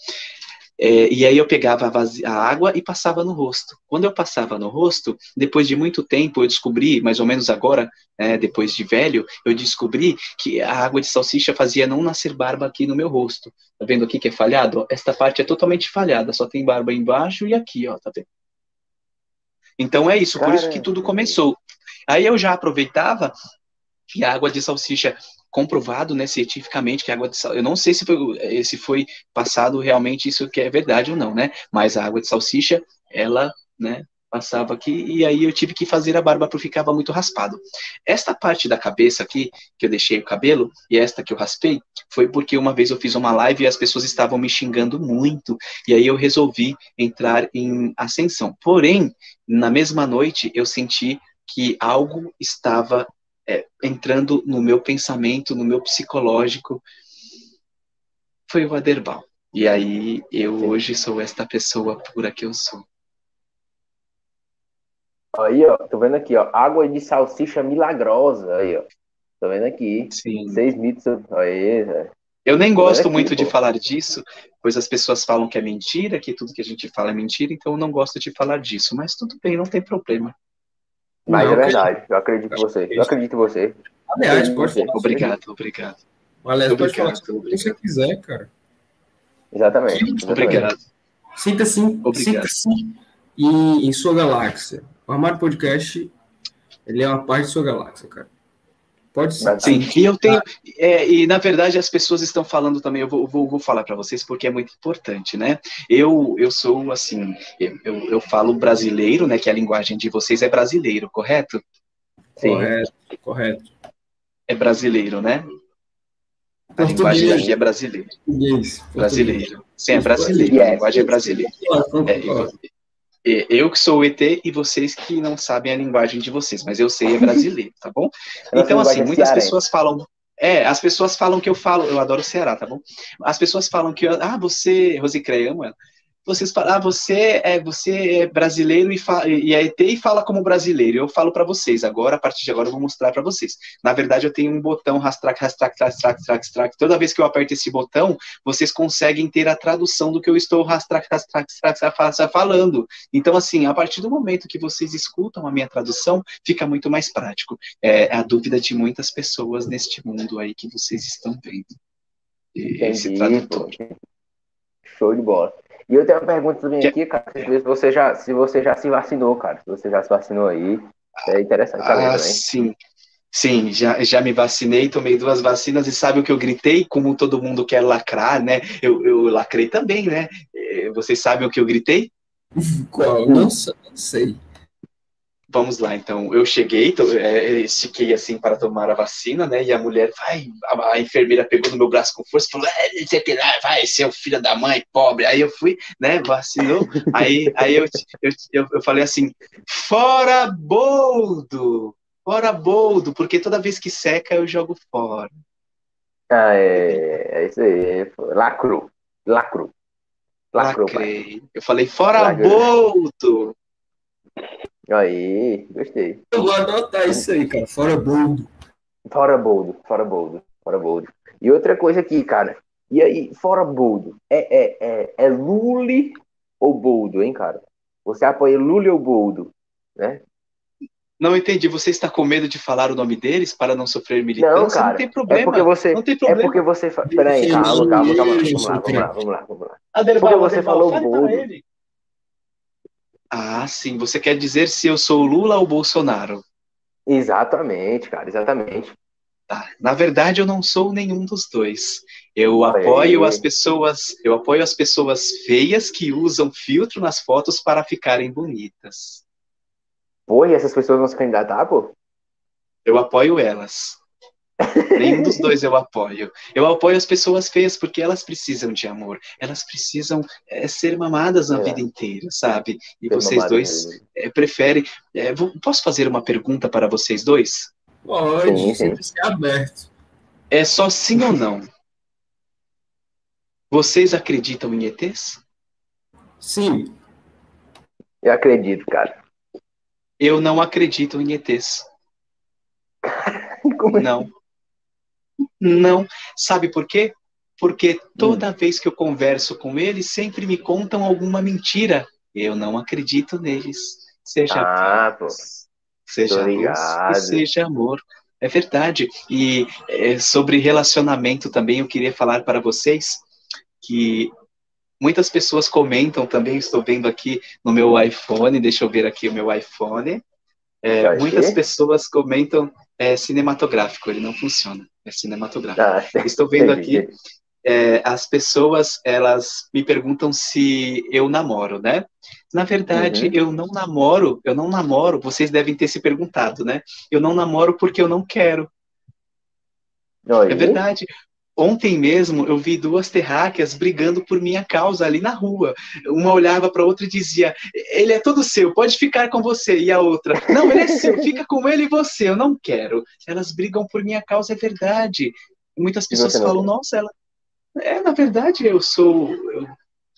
É, e aí eu pegava a, a, água e passava no rosto. Quando eu passava no rosto, depois de muito tempo, eu descobri, mais ou menos agora, é, depois de velho, eu descobri que a água de salsicha fazia não nascer barba aqui no meu rosto. Tá vendo aqui que é falhado? Esta parte é totalmente falhada, só tem barba embaixo e aqui, ó, tá vendo? Então é isso, por isso que tudo começou. Aí eu já aproveitava que a água de salsicha comprovado, né, cientificamente que a água de sal, eu não sei se foi, se foi passado realmente isso que é verdade ou não, né, mas a água de salsicha, ela, né, passava aqui e aí eu tive que fazer a barba porque ficava muito raspado. Esta parte da cabeça aqui, que eu deixei o cabelo, e esta que eu raspei, foi porque uma vez eu fiz uma live e as pessoas estavam me xingando muito, e aí eu resolvi entrar em ascensão. Porém, na mesma noite eu senti que algo estava é, entrando no meu pensamento, no meu psicológico, foi o Aderbal. E aí eu hoje sou esta pessoa pura que eu sou. Aí, ó, tô vendo aqui, ó, água de salsicha milagrosa, aí, ó. Tô vendo aqui. Sim. Seis mitos. Aí, Eu nem gosto aqui, muito pô. de falar disso, pois as pessoas falam que é mentira, que tudo que a gente fala é mentira, então eu não gosto de falar disso. Mas tudo bem, não tem problema. Mas não, é verdade, eu acredito em você. Eu acredito em você. Aliás, pode falar. Obrigado, obrigado. Aliás, pode falar o que você quiser, cara. Exatamente. exatamente. Obrigado. Sinta-se sinta em, em sua galáxia. O Armário Podcast, ele é uma parte de sua galáxia, cara. Pode ser. Sim, e eu tenho. É, e na verdade as pessoas estão falando também, eu vou, vou, vou falar para vocês porque é muito importante, né? Eu, eu sou assim, eu, eu falo brasileiro, né? Que a linguagem de vocês é brasileiro, correto? Sim. Correto, correto. É brasileiro, né? A linguagem aqui é brasileiro. Português. Brasileiro. Sim, é brasileiro. A linguagem é brasileira. É, eu que sou o ET e vocês que não sabem a linguagem de vocês, mas eu sei é brasileiro, tá bom? Então, assim, muitas pessoas falam. É, as pessoas falam que eu falo, eu adoro o Ceará, tá bom? As pessoas falam que, ah, você, Rosicreia, amo ela vocês falam, ah, você é, você é brasileiro e, e é ET e fala como brasileiro. Eu falo para vocês agora, a partir de agora eu vou mostrar para vocês. Na verdade, eu tenho um botão rastrac, rastrac, rastrac, rastrac, rastrac. Toda vez que eu aperto esse botão, vocês conseguem ter a tradução do que eu estou rastrac, rastrac, rastrac, falando. Então, assim, a partir do momento que vocês escutam a minha tradução, fica muito mais prático. É a dúvida de muitas pessoas neste mundo aí que vocês estão vendo. Esse tradutor. Show de bola. E eu tenho uma pergunta também aqui, cara, se você já, se você já se vacinou, cara, se você já se vacinou aí, é interessante saber ah, também. Sim, sim, já, já me vacinei, tomei duas vacinas e sabe o que eu gritei? Como todo mundo quer lacrar, né? Eu, eu lacrei também, né? Eh, vocês sabem o que eu gritei? Qual? Não sei. Vamos lá, então. Eu cheguei, é, estiquei assim para tomar a vacina, né? E a mulher, vai, a, a enfermeira pegou no meu braço com força e falou: é, vai, seu filho da mãe, pobre. Aí eu fui, né? Vacinou. Aí, aí eu, eu, eu, eu falei assim: fora boldo! Fora boldo, porque toda vez que seca eu jogo fora. Ah, é, é isso aí. Lacro. Lacro. Lacro, Lacrei. Eu falei, fora Lacro. boldo! Aí, gostei. Eu vou anotar isso aí, cara. Fora boldo. Fora boldo, fora boldo, fora boldo. E outra coisa aqui, cara. E aí, fora boldo, é, é, é, é Lule ou boldo, hein, cara? Você apoia Lule ou boldo, né? Não entendi. Você está com medo de falar o nome deles para não sofrer militância? Não, cara. Não tem problema. É porque você. Não tem problema. É porque você. Peraí, calma, calma, calma. Vamos lá, vamos lá, vamos lá, vamos lá. Porque você falou boldo. Ah, sim. Você quer dizer se eu sou Lula ou Bolsonaro? Exatamente, cara, exatamente. Tá. Na verdade, eu não sou nenhum dos dois. Eu apoio as pessoas, eu apoio as pessoas feias que usam filtro nas fotos para ficarem bonitas. Pô, e essas pessoas vão se candidatar, pô? Eu apoio elas. Nenhum dos dois eu apoio. Eu apoio as pessoas feias porque elas precisam de amor. Elas precisam é, ser mamadas a É. vida inteira, sabe? E Ser vocês dois é, preferem. é, vou- posso fazer uma pergunta para vocês dois? Pode, Sim, sim. sempre ser aberto. É só sim ou não? Vocês acreditam em ETs? Sim, Eu acredito, cara. Eu não acredito em ETs. Como é? Não. Não. Sabe por quê? Porque toda vez que eu converso com eles, sempre me contam alguma mentira. Eu não acredito neles. Seja Ah, paz, seja luz e seja amor. É verdade. E é, sobre relacionamento também, eu queria falar para vocês que muitas pessoas comentam também, estou vendo aqui no meu iPhone, deixa eu ver aqui o meu iPhone. É, muitas pessoas comentam é cinematográfico, ele não funciona, é cinematográfico. Ah, Estou vendo entendi. aqui, é, as pessoas, elas me perguntam se eu namoro, né? Na verdade, Uhum. eu não namoro, eu não namoro, vocês devem ter se perguntado, né? Eu não namoro porque eu não quero. Oi. É verdade. Ontem mesmo eu vi duas terráqueas brigando por minha causa ali na rua. Uma olhava para a outra e dizia: Ele é todo seu, pode ficar com você. E a outra: Não, ele é seu, fica com ele e você. Eu não quero. Elas brigam por minha causa, é verdade. Muitas pessoas não falam? Nossa, ela. É, na verdade, eu sou. Eu,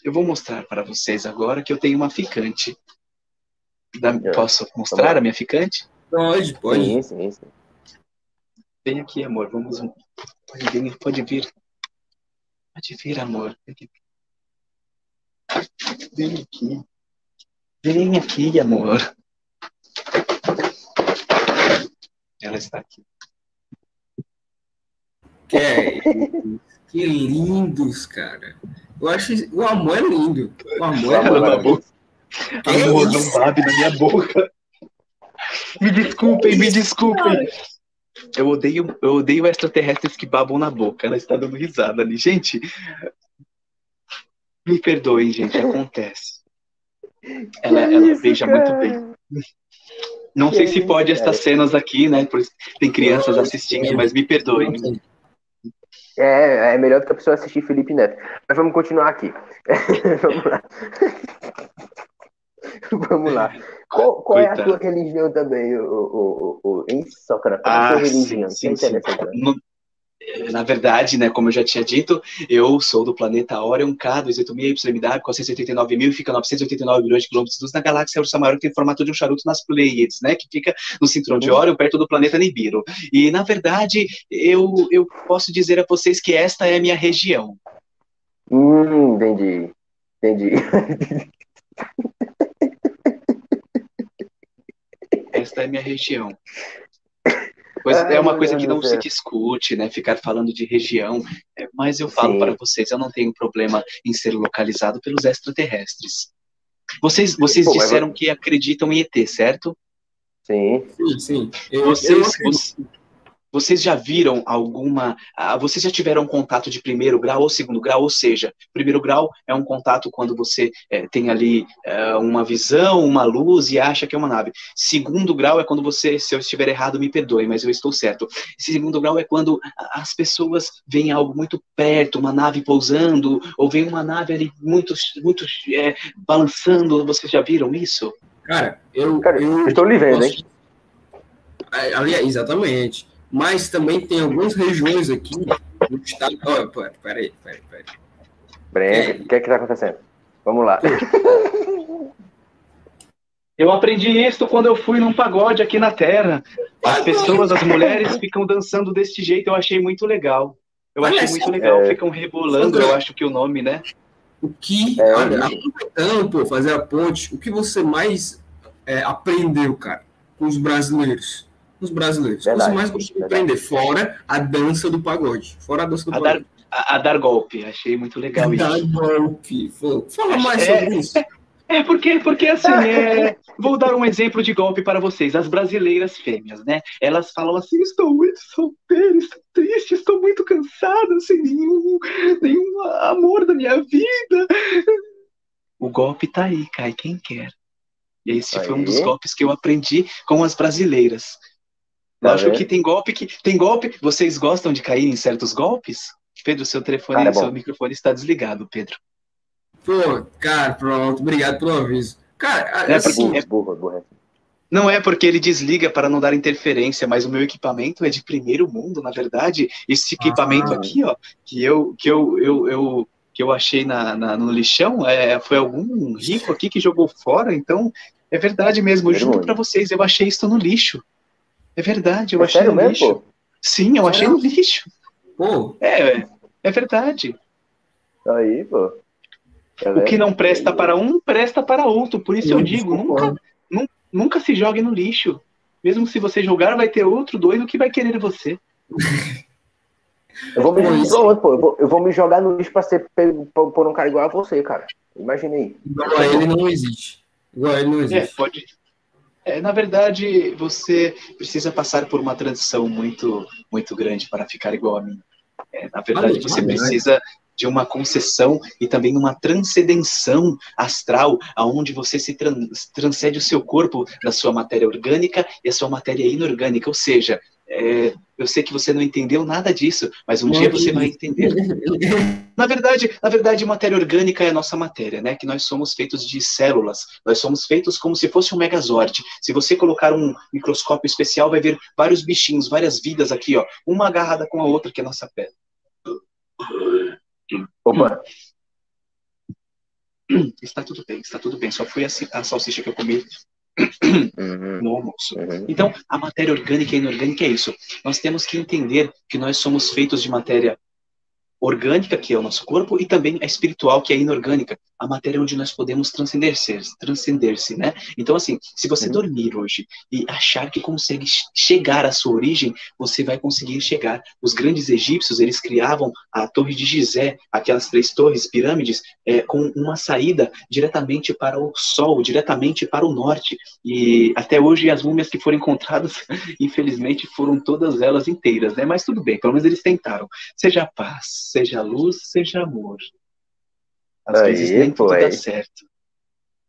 eu vou mostrar para vocês agora que eu tenho uma ficante. Da- É. Posso mostrar lá. a minha ficante? pode, pode. Sim, sim, sim. Vem aqui, amor. Vamos. Pode vir, pode vir. Pode vir, amor. Vem aqui. Vem aqui, amor. Ela está aqui. Que, é, que lindos, cara. Eu acho o amor é lindo. O amor é boca. Amor, não babe na minha boca. Me desculpem, me desculpem. Eu odeio, eu odeio extraterrestres que babam na boca. Ela está dando risada ali. Gente, me perdoem, gente, acontece. Ela, ela isso, beija cara? muito bem. Não Que sei se isso, pode cara? estas cenas aqui, né? Tem crianças assistindo, mas me perdoem. É, é melhor do que a pessoa assistir Felipe Neto. Mas vamos continuar aqui. vamos lá. vamos lá. Qual, qual é a tua religião também, o, o, o, o, hein, Sócrates? Qual é a Ah, tua sim, religião? sim, é sim. No- na verdade, né, como eu já tinha dito, eu sou do planeta Orion K, 286YMW, 489 fica 989 milhões de quilômetros de luz na galáxia Ursa Maior, que tem formato de um charuto nas Pleiades, né, que fica no cinturão de Uhum. Orion, perto do planeta Nibiru. E, na verdade, eu, eu posso dizer a vocês que esta é a minha região. Hum, entendi. Entendi. Esta é a minha região. Pois Ai, é uma coisa que não se discute, né? Ficar falando de região. É, Mas eu falo Sim. para vocês, eu não tenho problema em ser localizado pelos extraterrestres. Vocês, vocês Pô, mas disseram que acreditam em ET, certo? Sim. Sim, sim. Eu, eu Vocês, acredito. voc- vocês já viram alguma. ah, vocês já tiveram contato de primeiro grau ou segundo grau? Ou seja, primeiro grau é um contato quando você eh, tem ali eh, uma visão, uma luz e acha que é uma nave. Segundo grau é quando você, se eu estiver errado, me perdoe, mas eu estou certo. Segundo grau é quando as pessoas veem algo muito perto, uma nave pousando, ou vem uma nave ali muito, muito eh, balançando. Vocês já viram isso? Cara, eu. Cara, eu eu estou lhe vendo, hein? posso- Aliás, exatamente. Mas também tem algumas regiões aqui no estado. Olha, pera, peraí, peraí, peraí. Breno, o que é que tá acontecendo? Vamos lá. Eu aprendi isso quando eu fui num pagode aqui na Terra. As pessoas, as mulheres ficam dançando desse jeito, eu achei muito legal. Eu achei muito legal, É. ficam rebolando, eu acho que o nome, né? O que, É, olha, aproveitando, pô, fazer a ponte, o que você mais é, aprendeu, cara, com os brasileiros? Com os brasileiros. Verdade, você mais gostou de aprender? Fora a dança do pagode. Fora a dança do A dar, pagode. a, a dar golpe, achei muito legal Dar isso. golpe. Fala- mais É. sobre isso. É, porque, porque assim, é... vou dar um exemplo de golpe para vocês. As brasileiras fêmeas, né? Elas falam assim: estou muito solteira, estou triste, estou muito cansada, sem nenhum, nenhum amor da minha vida. O golpe tá aí, cai quem quer. Esse foi um dos golpes que eu aprendi com as brasileiras. Lógico vendo? que tem golpe que. Tem golpe. Vocês gostam de cair em certos golpes? Pedro, seu telefone, Cara, é seu microfone está desligado, Pedro. Pô, cara, pronto. Obrigado pelo aviso. Cara, É, assim, Burro, burro, burro. Não é porque ele desliga para não dar interferência, mas o meu equipamento é de primeiro mundo, na verdade. Esse equipamento Ah. aqui, ó, que eu que eu, eu, eu- que eu achei na, na- no lixão, é, foi algum rico aqui que jogou fora. Então, é verdade mesmo. Eu juro para vocês, eu achei isso no lixo. É verdade, eu É achei no mesmo, lixo. pô? Sim, eu achei no lixo. pô, É, é, é verdade. Aí, pô. Tá O que não presta para um, presta para outro. Por isso eu eu digo, nunca, concordo. nunca se jogue no lixo. Mesmo se você jogar, vai ter outro doido que vai querer você. Eu vou me, pô, eu, vou, eu vou me jogar no lixo pra ser pego por, um cara igual a você, cara. Imagina aí. igual a ele não existe. Igual a ele não É, existe. pode. É, na verdade, você precisa passar por uma transição muito, muito grande para ficar igual a mim. É, na verdade, você precisa de uma concessão e também uma transcendenção astral, aonde você se tran- transcende o seu corpo da sua matéria orgânica e a sua matéria inorgânica. Ou seja, é, eu sei que você não entendeu nada disso, mas um dia você vai entender. Na verdade, na verdade, matéria orgânica é a nossa matéria, né? Que nós somos feitos de células. Nós somos feitos como se fosse um megazord. Se você colocar um microscópio especial, vai ver vários bichinhos, várias vidas aqui, ó, uma agarrada com a outra, que é a nossa pele. Opa, Está tudo bem, está tudo bem. Só foi a, ci- a salsicha que eu comi no almoço. uhum. Então, a matéria orgânica e inorgânica é isso. Nós temos que entender que nós somos feitos de matéria orgânica, que é o nosso corpo, e também a espiritual, que é inorgânica, a matéria onde nós podemos transcender-se, transcender-se, né? Então, assim, se você Uhum. dormir hoje e achar que consegue ch- chegar à sua origem, você vai conseguir chegar. Os grandes egípcios, eles criavam a Torre de Gizé, aquelas três torres, pirâmides, é, com uma saída diretamente para o sol, diretamente para o norte. E até hoje as múmias que foram encontradas, infelizmente, foram todas elas inteiras, né? Mas tudo bem, pelo menos eles tentaram. Seja paz, seja luz, seja amor. Às Aí, vezes nem tudo dá certo.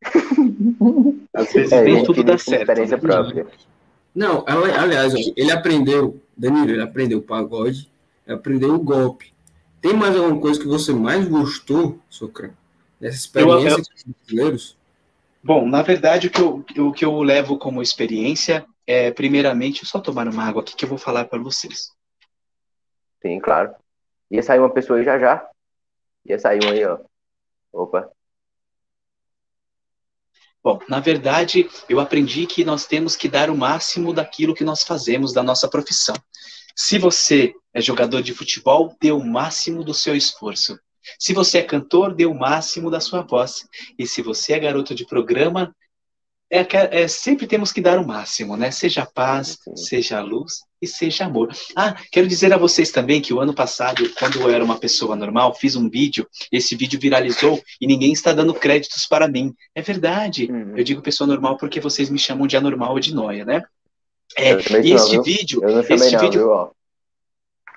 Às vezes É, nem tudo dá certo. experiência né? própria. Não, ali- aliás, ele aprendeu, Danilo, ele aprendeu pagode, ele aprendeu o golpe. Tem mais alguma coisa que você mais gostou, Socrã, dessa experiência Eu- com os brasileiros? Bom, na verdade, o que, eu, o que eu levo como experiência é, primeiramente, só tomar uma água aqui que eu vou falar para vocês. Sim, claro. Ia sair uma pessoa aí já já. Ia sair um aí, ó. Opa. Bom, na verdade, eu aprendi que nós temos que dar o máximo daquilo que nós fazemos, da nossa profissão. Se você é jogador de futebol, dê o máximo do seu esforço. Se você é cantor, dê o máximo da sua voz. E se você é garoto de programa, é, que- é, sempre temos que dar o máximo, né? Seja paz, Sim. seja luz e seja amor. Ah, quero dizer a vocês também que o ano passado, quando eu era uma pessoa normal, fiz um vídeo, esse vídeo viralizou e ninguém está dando créditos para mim. É verdade. Uhum. Eu digo pessoa normal porque vocês me chamam de anormal ou de noia, né? É, e este vídeo, este não, vídeo, viu,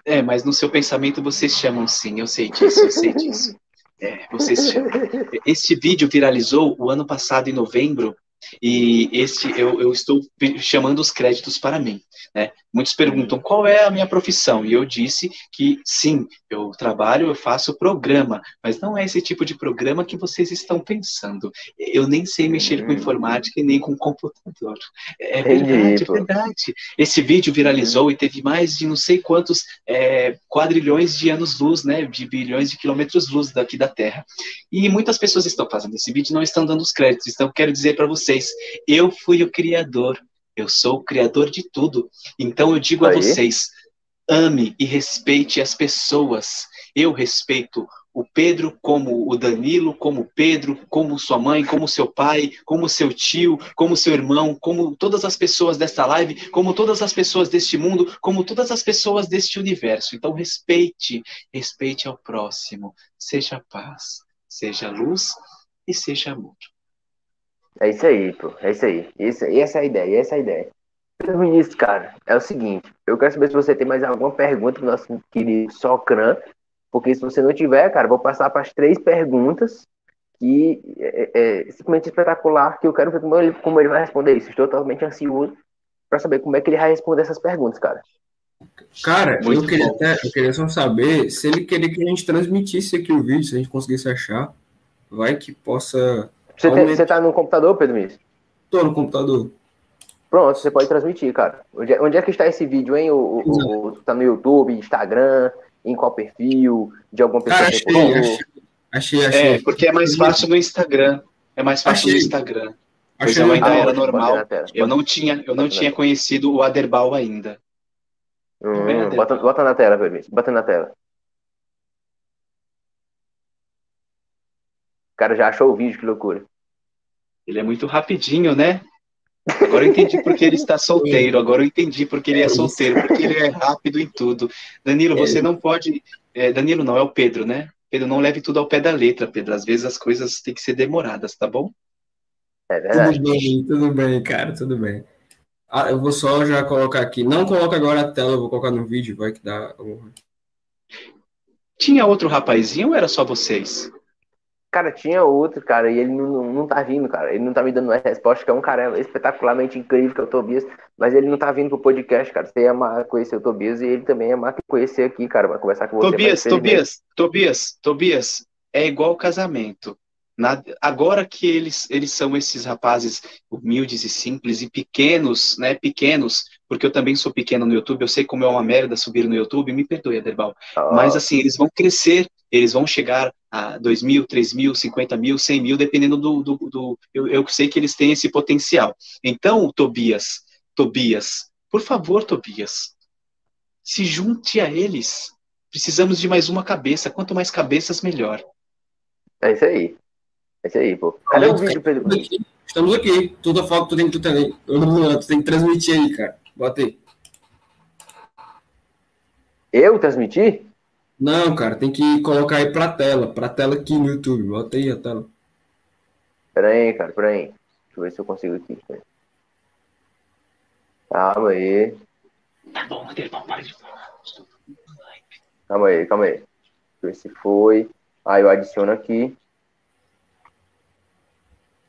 é, mas no seu pensamento vocês chamam sim, eu sei disso, eu sei disso. É, vocês chamam. Este vídeo viralizou o ano passado, em novembro, e este eu, eu estou chamando os créditos para mim. Né? Muitos perguntam qual é a minha profissão, e eu disse que sim, eu trabalho, eu faço programa, mas não é esse tipo de programa que vocês estão pensando. Eu nem sei mexer com Hum. informática e nem com computador. É Entendi, verdade, é verdade. Esse vídeo viralizou e teve mais de não sei quantos é, quadrilhões de anos-luz, né? De bilhões de quilômetros-luz daqui da Terra. E muitas pessoas estão fazendo esse vídeo e não estão dando os créditos. Então, quero dizer para vocês, eu fui o criador. Eu sou o criador de tudo. Então, eu digo a Aí. vocês, ame e respeite as pessoas. Eu respeito o Pedro como o Danilo, como Pedro, como sua mãe, como seu pai, como seu tio, como seu irmão, como todas as pessoas desta live, como todas as pessoas deste mundo, como todas as pessoas deste universo. Então respeite, respeite ao próximo. Seja paz, seja luz e seja amor. É isso aí, pô. É isso aí. Isso, essa é a ideia, essa é a ideia. Então, Vinícius, cara, é o seguinte. Eu quero saber se você tem mais alguma pergunta pro nosso querido Socran. Porque se você não tiver, cara, vou passar para as três perguntas que é, é, é simplesmente espetacular, que eu quero ver como ele, como ele vai responder isso. Estou totalmente ansioso pra saber como é que ele vai responder essas perguntas, cara. Cara, Muito eu queria, até, eu queria só saber se ele queria que a gente transmitisse aqui o vídeo, se a gente conseguisse achar. Vai que possa. Você, tem- você tá no computador, Pedro Miss? Tô no computador. Pronto, você pode transmitir, cara. Onde é, onde é que está esse vídeo, hein? O, o- o- tá no YouTube, Instagram, em qual perfil, de alguma pessoa Cara, que achei, achei, achei, achei. É, porque é mais fácil no Instagram. É mais fácil no Achei. Instagram. Pois achei eu ainda era normal. Eu não tinha, eu não tinha conhecido o Aderbal ainda. Hum, Bem, bota, bota na tela, Pedro Miss. Bota na tela. Cara já achou o vídeo, que loucura. Ele é muito rapidinho, né? Agora eu entendi porque ele está solteiro. Agora eu entendi porque ele é solteiro, porque ele é rápido em tudo. Danilo, você não pode. é, Danilo não, é o Pedro, né? Pedro, não leve tudo ao pé da letra, Pedro. Às vezes as coisas têm que ser demoradas, tá bom? É verdade. Tudo bem, tudo bem, cara, tudo bem. Ah, eu vou só já colocar aqui. Não coloca agora a tela, eu vou colocar no vídeo, vai que dá. Tinha outro rapazinho ou era só vocês? Cara, tinha outro, cara, e ele não, não, não tá vindo, cara. Ele não tá me dando uma resposta, que é um cara espetacularmente incrível, que é o Tobias, mas ele não tá vindo pro podcast, cara. Você ia amar conhecer o Tobias e ele também ia amar conhecer aqui, cara, vai conversar com você. Tobias, Tobias, Tobias, Tobias, é igual casamento. Na- agora que eles, eles são esses rapazes humildes e simples e pequenos, né? Pequenos, porque eu também sou pequeno no YouTube, eu sei como é uma merda subir no YouTube, me perdoe, Aderbal. Ah, Mas assim, eles vão crescer, eles vão chegar a 2 mil, 3 mil, 50 mil, 100 mil, dependendo do. do, do- eu, eu sei que eles têm esse potencial. Então, Tobias, Tobias, por favor, Tobias, se junte a eles. Precisamos de mais uma cabeça. Quanto mais cabeças, melhor. É isso aí. É isso aí, pô. Cadê o vídeo, Pedro? Estamos aqui. Aqui. Toda foto tu tem, tu, tem, tu tem que transmitir aí, cara. Bota aí. Eu transmitir? Não, cara, tem que colocar aí pra tela, pra tela aqui no YouTube. Bota aí a tela. Pera aí, cara, pera aí. Deixa eu ver se eu consigo aqui. Calma aí. Tá bom, Aderbal, para de falar. Calma aí, calma aí. Deixa eu ver se foi. Aí eu adiciono aqui.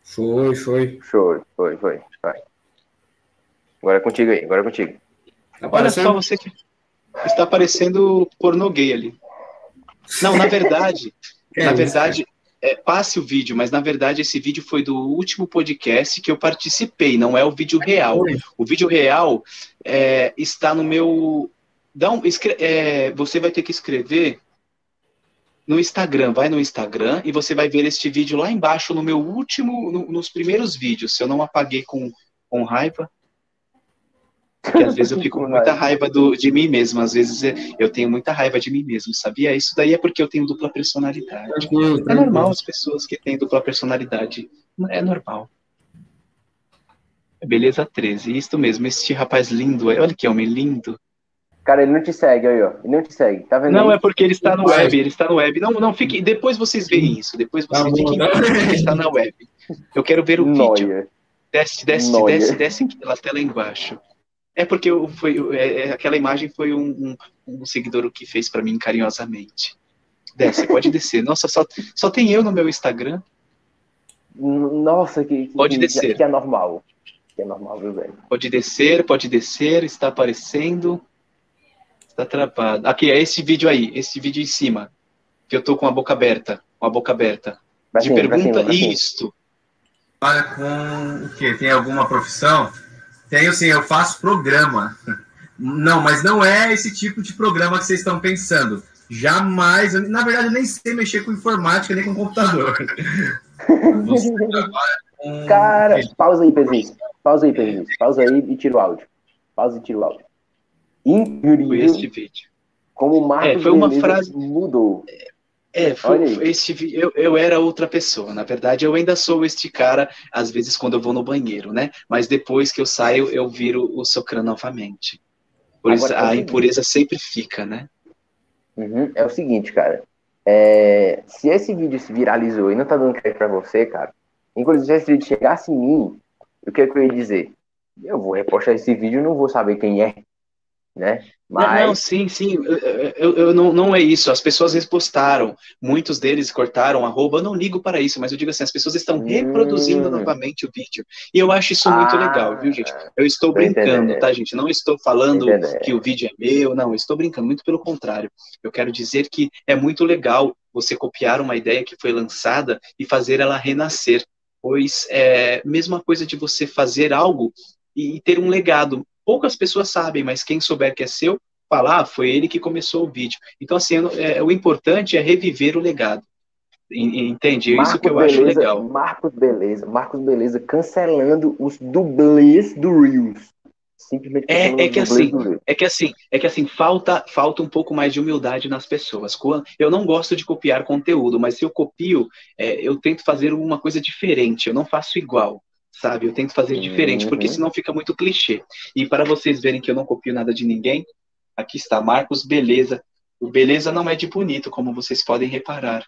Foi, foi. Show, foi, foi. Agora é contigo aí, agora é contigo. Tá Olha só, aparecendo? você que está aparecendo pornô gay ali. Não, na verdade, É na verdade, é, passe o vídeo, mas na verdade esse vídeo foi do último podcast que eu participei, não é o vídeo real. O vídeo real é, está no meu. Dá um, escre- é, você vai ter que escrever no Instagram. Vai no Instagram e você vai ver este vídeo lá embaixo no meu último, no- nos primeiros vídeos. Se eu não apaguei com, com raiva. Porque às vezes eu fico com muita raiva do, de mim mesmo. Às vezes é- eu tenho muita raiva de mim mesmo, sabia? Isso daí é porque eu tenho dupla personalidade. Tranquilo, É tranquilo. normal as pessoas que têm dupla personalidade. É normal. Beleza 13. Isso mesmo, este rapaz lindo. Olha que homem lindo. Cara, ele não te segue aí, ó. Ele não te segue. Tá vendo? Não, é porque ele está no web, ele está no web. Não, não, fique. Depois vocês veem isso. Depois Tá vocês bom, fiquem tá. ele está na web. Eu quero ver o vídeo. Noia. Desce, desce, Noia. desce, desce pela tela embaixo. É porque eu, foi, é, é, aquela imagem foi um, um, um seguidor o que fez para mim carinhosamente. Desce, pode descer. Nossa, só, só tem eu no meu Instagram. Nossa, que, Pode que, descer. que é normal. Que é normal, viu, velho? Pode descer, pode descer, está aparecendo. Está travado. Aqui, é esse vídeo aí, esse vídeo em cima. Que eu tô com a boca aberta. Com a boca aberta. Pra De cima, pra pergunta, cima, pra cima. isto. Trabalha com o quê? Tem alguma profissão? Tenho sim, eu faço programa. Não, mas não é esse tipo de programa que vocês estão pensando. Jamais, eu, na verdade, eu nem sei mexer com informática nem com computador. Você trabalha com. Cara, pausa aí, Pedrinho. Pausa aí, Pedrinho. Pausa aí e tira o áudio. Pausa e tira o áudio. Foi Incrível este vídeo. como o Marcos É, foi uma Menezes frase- mudou. É, Olha aí. foi este, eu, eu era outra pessoa. Na verdade, eu ainda sou este cara, às vezes, quando eu vou no banheiro, né? Mas depois que eu saio, eu viro o socrã novamente. Por isso, Agora, é o a seguinte. impureza sempre fica, né? Uhum, É o seguinte, cara. É, se esse vídeo se viralizou e não tá dando crédito pra você, cara, inclusive se esse vídeo chegasse em mim, o que, é que eu ia dizer? Eu vou repostar esse vídeo e não vou saber quem é. Né? Não, não, Mas sim, sim, eu, eu- eu- não, não é isso. As pessoas repostaram, muitos deles cortaram arroba. Eu não ligo para isso, mas eu digo assim: as pessoas estão reproduzindo Hum. novamente o vídeo. E eu acho isso muito Ah, legal, viu, gente? Eu estou brincando, entendendo. tá, gente? Não estou falando Entendendo. que o vídeo é meu, não, eu estou brincando, muito pelo contrário. Eu quero dizer que é muito legal você copiar uma ideia que foi lançada e fazer ela renascer, pois é a mesma coisa de você fazer algo e ter um legado. Poucas pessoas sabem, mas quem souber que é seu, falar, ah, foi ele que começou o vídeo. Então, assim, não- é, o importante é reviver o legado. En- Entende? É isso que eu acho Beleza, legal. Marcos Beleza, Marcos Beleza cancelando os dublês do Reels. Simplesmente É- é que assim. É que assim, é que assim, falta, falta um pouco mais de humildade nas pessoas. Eu não gosto de copiar conteúdo, mas se eu copio, é, eu tento fazer uma coisa diferente. Eu não faço igual, sabe? Eu tento fazer diferente, porque Uhum. senão fica muito clichê. E para vocês verem que eu não copio nada de ninguém, aqui está Marcos Beleza. O beleza não é de bonito, como vocês podem reparar.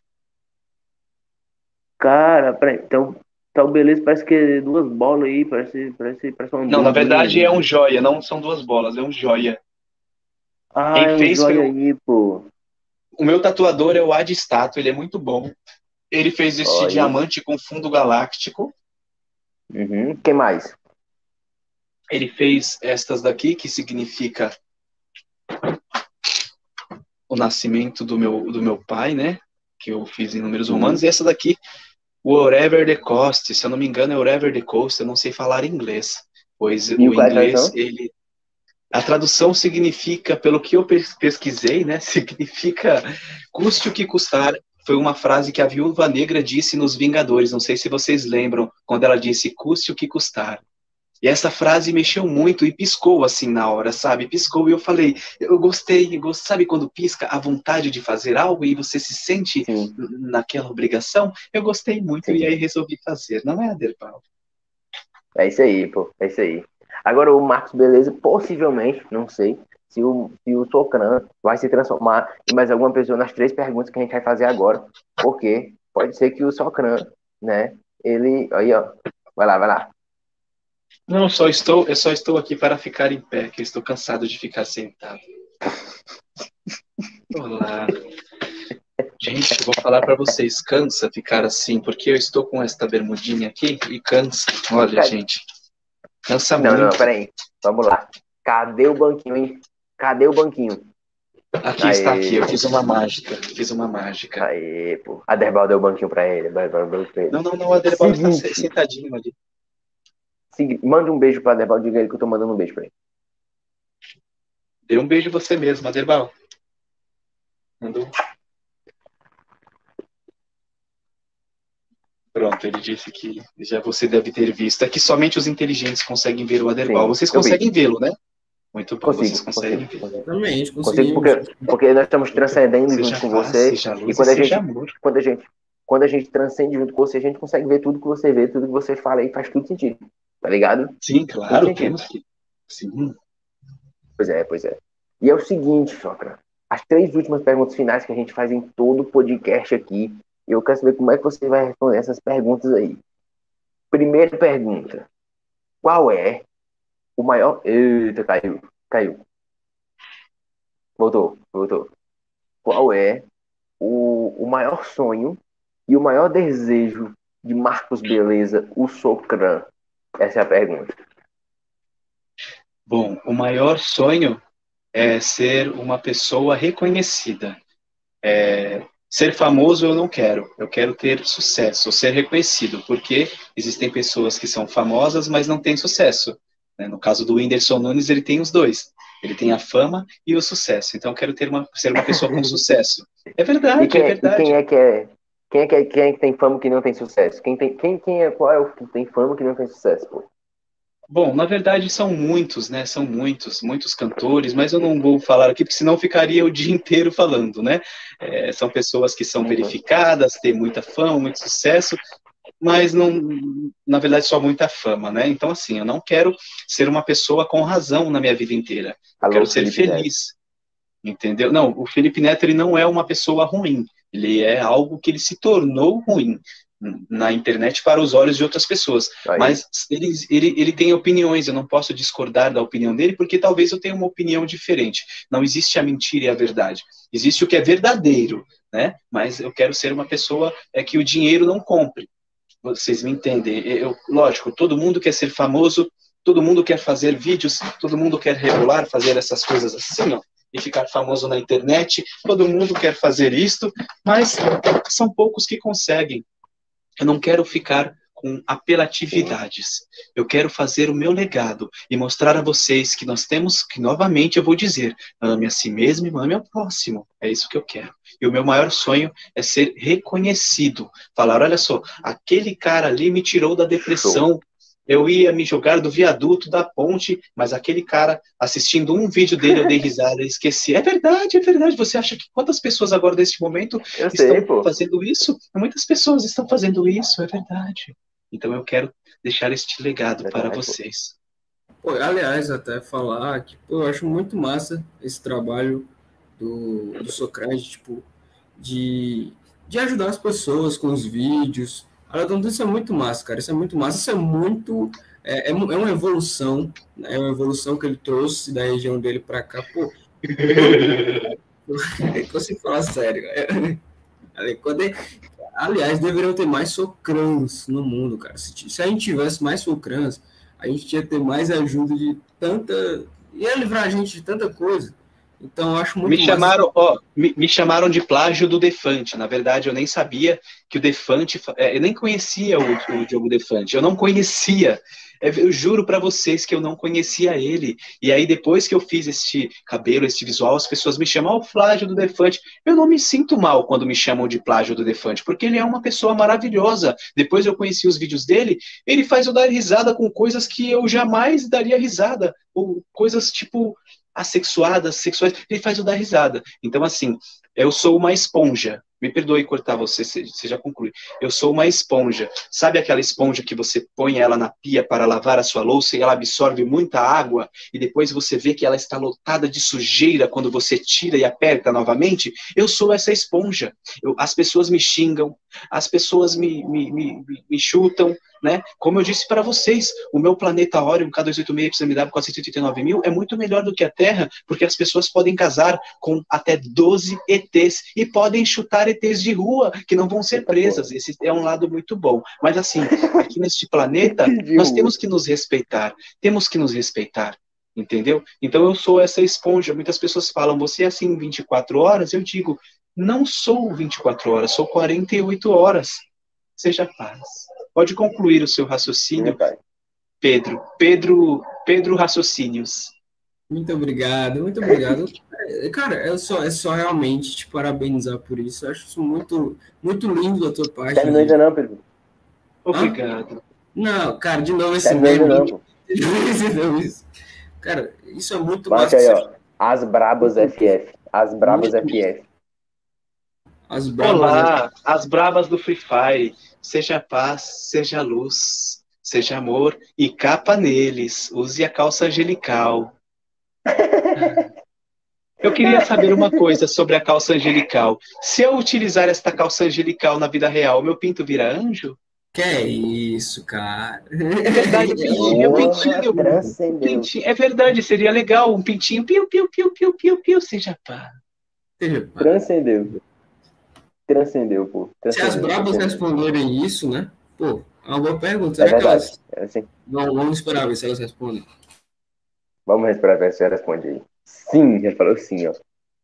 Cara, peraí, então, então beleza, parece que é duas bolas aí, parece, parece, parece uma Não, na verdade é um joia, não são duas bolas, é um joia. Ah, quem é um fez joia foi aí, pô. O meu tatuador é o Ad Stato, ele é muito bom. Ele fez Olha. diamante com fundo galáctico. Uhum. Quem mais? Ele fez estas daqui, que significa o nascimento do meu, do meu pai, né? Que eu fiz em números romanos. E essa daqui, o Wherever the Coast. Se eu não me engano, é Wherever the Coast. Eu não sei falar inglês. Pois E o é a inglês, ele... A tradução significa, pelo que eu pes- pesquisei, né? Significa custe o que custar. Foi uma frase que a Viúva Negra disse nos Vingadores. Não sei se vocês lembram, quando ela disse custe o que custar. E essa frase mexeu muito e piscou assim na hora, sabe? Piscou e eu falei, eu gostei, sabe quando pisca a vontade de fazer algo e você se sente Sim. naquela obrigação? Eu gostei muito e aí resolvi fazer, não é, Aderbal? É isso aí, pô. É isso aí. Agora o Marcos Beleza, possivelmente, não sei, se o, se o Socran vai se transformar em mais alguma pessoa nas três perguntas que a gente vai fazer agora. Porque pode ser que o Socran, né? Ele. Aí, ó. Vai lá, vai lá. Não, eu só estou, eu só estou aqui para ficar em pé, que eu estou cansado de ficar sentado. Olá. Gente, eu vou falar para vocês, cansa ficar assim, porque eu estou com esta bermudinha aqui e cansa. Olha, Cara, gente. Cansa Não, muito. não, peraí. Vamos lá. Cadê o banquinho, hein? Cadê o banquinho? Aqui Aê. está aqui, eu fiz uma mágica, fiz uma mágica. Aí, pô. A Derbal deu o banquinho pra ele. Não, não, não, o Aderbal está Seguinte. sentadinho ali. Segui- Manda um beijo pra Derbal, diga ele que eu tô mandando um beijo pra ele. Dê um beijo você mesmo, Aderbal. Mandou. Pronto, ele disse que já você deve ter visto. É que somente os inteligentes conseguem ver o Aderbal. Sim, Vocês conseguem vê-lo, né? Muito bom, vocês Consigo, conseguem consigo. Consigo conseguimos. porque, porque nós estamos transcendendo Seja junto com paz, você. luz E quando a e gente- amor. Quando a gente, quando a gente transcende junto com você, a gente consegue ver tudo que você vê, tudo que você fala aí faz tudo sentido. Tá ligado? Sim, claro, temos que. Sim. Pois é, pois é. E é o seguinte, Socra. As três últimas perguntas finais que a gente faz em todo o podcast aqui. Eu quero saber como é que você vai responder essas perguntas aí. Primeira pergunta. Qual é o maior. Eita, caiu. Caiu. Voltou, voltou. Qual é o, o maior sonho e o maior desejo de Marcos Beleza, o Socran? Essa é a pergunta. Bom, o maior sonho é ser uma pessoa reconhecida. É, ser famoso eu não quero, eu quero ter sucesso, ser reconhecido, porque existem pessoas que são famosas, mas não têm sucesso. Né? No caso do Whindersson Nunes, ele tem os dois. Ele tem a fama e o sucesso. Então, eu quero ter uma, ser uma pessoa com sucesso. É verdade, quem, é é, verdade. quem é que é. Quem é que, é, quem é que tem fama que não tem sucesso? Quem tem, quem, quem é, qual é o que tem fama que não tem sucesso, pô? Bom, na verdade são muitos, né? São muitos, muitos cantores, mas eu não vou falar aqui, porque senão ficaria o dia inteiro falando, né? É, são pessoas que são Uhum. verificadas, têm muita fama, muito sucesso, mas não, na verdade, só muita fama, né? Então, assim, eu não quero ser uma pessoa com razão na minha vida inteira. Alô, quero ser Felipe Neto. feliz. Entendeu? Não, o Felipe Neto ele não é uma pessoa ruim. Ele é algo que ele se tornou ruim. na internet para os olhos de outras pessoas. Aí. Mas ele, ele, ele tem opiniões, eu não posso discordar da opinião dele, porque talvez eu tenha uma opinião diferente. Não existe a mentira e a verdade. Existe o que é verdadeiro, né? Mas eu quero ser uma pessoa é que o dinheiro não compre. Vocês me entendem? Eu, lógico, todo mundo quer ser famoso, todo mundo quer fazer vídeos, todo mundo quer rebolar, fazer essas coisas assim, ó, e ficar famoso na internet. Todo mundo quer fazer isto, mas são poucos que conseguem. Eu não quero ficar com apelatividades. Eu quero fazer o meu legado e mostrar a vocês que nós temos que, novamente, eu vou dizer, ame a si mesmo e ame ao próximo. É isso que eu quero. E o meu maior sonho é ser reconhecido. Falar, olha só, aquele cara ali me tirou da depressão. Eu ia me jogar do viaduto, da ponte, mas aquele cara, assistindo um vídeo dele, eu dei risada e esqueci. É verdade, é verdade. Você acha que quantas pessoas agora, neste momento, Eu estão sei, fazendo isso? Muitas pessoas estão fazendo isso, é verdade. Então eu quero deixar este legado Verdade, para vocês. Pô, aliás, até falar que pô, eu acho muito massa esse trabalho do, do Socrates, tipo, de, de ajudar as pessoas com os vídeos. Olha, então isso é muito massa, cara. Isso é muito massa. Isso é muito. É, é, é uma evolução, né? É uma evolução que ele trouxe da região dele para cá. Pô, eu consigo falar sério. Quando é- aliás, deveriam ter mais socrãs no mundo, cara. Se, se a gente tivesse mais socrãs, a gente ia ter mais ajuda de tanta. ia livrar a gente de tanta coisa. Então, eu acho muito Me massa. chamaram, ó, me, me chamaram de plágio do Defante. Na verdade, eu nem sabia que o Defante, fa- é, eu nem conhecia o, o Diogo Defante. Eu não conhecia. É, Eu juro para vocês que eu não conhecia ele. E aí, depois que eu fiz este cabelo, este visual, as pessoas me chamam o plágio do Defante. Eu não me sinto mal quando me chamam de plágio do Defante, porque ele é uma pessoa maravilhosa. Depois eu conheci os vídeos dele, ele faz eu dar risada com coisas que eu jamais daria risada. Ou coisas tipo assexuadas, sexuais, ele faz eu dar risada. Então, assim, eu sou uma esponja. Me perdoe cortar você, você já conclui. Eu sou uma esponja. Sabe aquela esponja que você põe ela na pia para lavar a sua louça e ela absorve muita água e depois você vê que ela está lotada de sujeira quando você tira e aperta novamente? Eu sou essa esponja. Eu- as pessoas me xingam, as pessoas me, me, me, me- me chutam, né? Como eu disse para vocês, o meu planeta Orion K286 489 mil é muito melhor do que a Terra, porque as pessoas podem casar com até 12 ETs e podem chutar ETs de rua que não vão ser presas. Esse é um lado muito bom. Mas assim, aqui neste planeta, nós temos que nos respeitar. Temos que nos respeitar. Entendeu? Então eu sou essa esponja. Muitas pessoas falam, você é assim 24 horas? Eu digo, não sou 24 horas, sou 48 horas. Seja paz. Pode concluir o seu raciocínio. Pedro. Pedro, Pedro Raciocínios. Muito obrigado, muito obrigado. É, Cara, é só, é só realmente te parabenizar por isso. Eu acho isso muito, muito lindo da tua parte. Terminou ainda não, Pedro. Obrigado. Não, cara, de novo esse ainda não, meme. De novo isso. Cara, isso é muito Bate massa. aí, ó. As Brabas FF. As Brabas FF. As bravas, né? Olá, as bravas do Free Fire. Seja paz, seja luz, seja amor e capa neles. Use a calça angelical. Eu queria saber uma coisa sobre a calça angelical. Se eu utilizar esta calça angelical na vida real, meu pinto vira anjo? Que é isso, cara. É verdade, pintinho, meu pintinho. Transcendeu. pintinho. É verdade, seria legal um pintinho. Piu, piu, piu, piu, piu, piu, seja paz. Transcendeu. Transcendeu, pô. Se as Transcendeu, transcendeu. responderem isso, né? Pô, é uma boa pergunta. É Será que verdade. elas. É assim. Não, vamos esperar ver se elas respondem. Vamos esperar ver se ela responde aí. Sim, já falou sim, ó.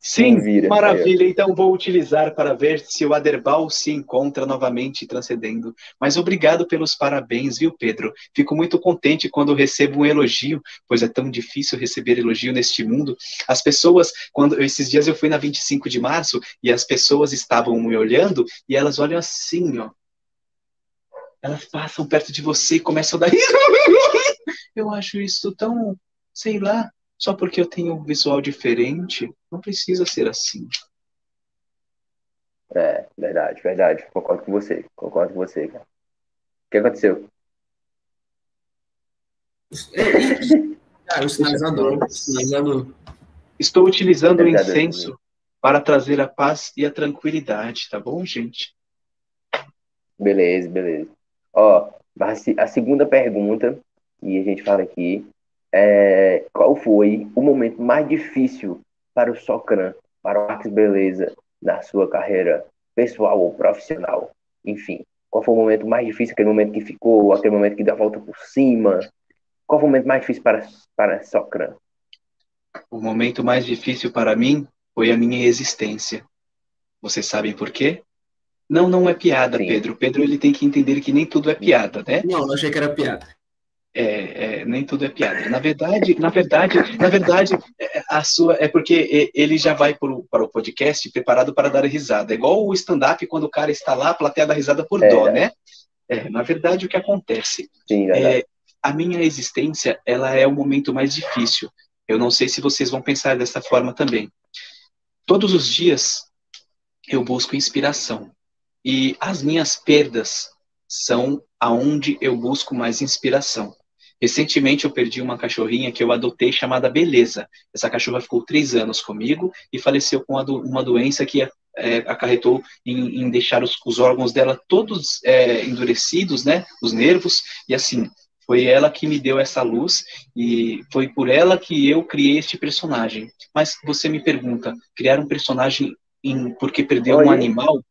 Sim, Vira. maravilha. Então vou utilizar para ver se o Aderbal se encontra novamente transcendendo. Mas obrigado pelos parabéns, viu, Pedro? Fico muito contente quando recebo um elogio, pois é tão difícil receber elogio neste mundo. As pessoas, quando esses dias eu fui na 25 de março e as pessoas estavam me olhando e elas olham assim, ó. Elas passam perto de você e começam a dar. Eu acho isso tão, sei lá, só porque eu tenho um visual diferente, não precisa ser assim. É, verdade, verdade. Concordo com você. Concordo com você, cara. O que aconteceu? Cara, o sinalizador. O sinalizador. Estou utilizando o incenso para trazer a paz e a tranquilidade, tá bom, gente? Beleza, beleza. Ó, a, se- a segunda pergunta que a gente fala aqui é qual foi o momento mais difícil para o Socran, para o Max Beleza, na sua carreira pessoal ou profissional? Enfim, qual foi o momento mais difícil, aquele momento que ficou, aquele momento que deu a volta por cima? Qual foi o momento mais difícil para, para Socran? O momento mais difícil para mim foi a minha existência. Vocês sabem por quê? Não, não é piada, Sim. Pedro. Pedro ele tem que entender que nem tudo é piada, né? Não, eu achei que era piada. É, é, nem tudo é piada. Na verdade, na verdade, na verdade, é, a sua é porque ele já vai pro, para o podcast preparado para dar risada. É igual o stand-up quando o cara está lá, a plateia dá risada por É. dó, né? É, na verdade, o que acontece? Sim. É, a minha existência, ela é o momento mais difícil. Eu não sei se vocês vão pensar dessa forma também. Todos os dias eu busco inspiração. E as minhas perdas são aonde eu busco mais inspiração. Recentemente eu perdi uma cachorrinha que eu adotei chamada Beleza. Essa cachorra ficou três anos comigo e faleceu com uma doença que é, acarretou em, em deixar os, os órgãos dela todos é, endurecidos, né? Os nervos. E assim, foi ela que me deu essa luz e foi por ela que eu criei este personagem. Mas você me pergunta, criar um personagem em, porque perdeu um animal?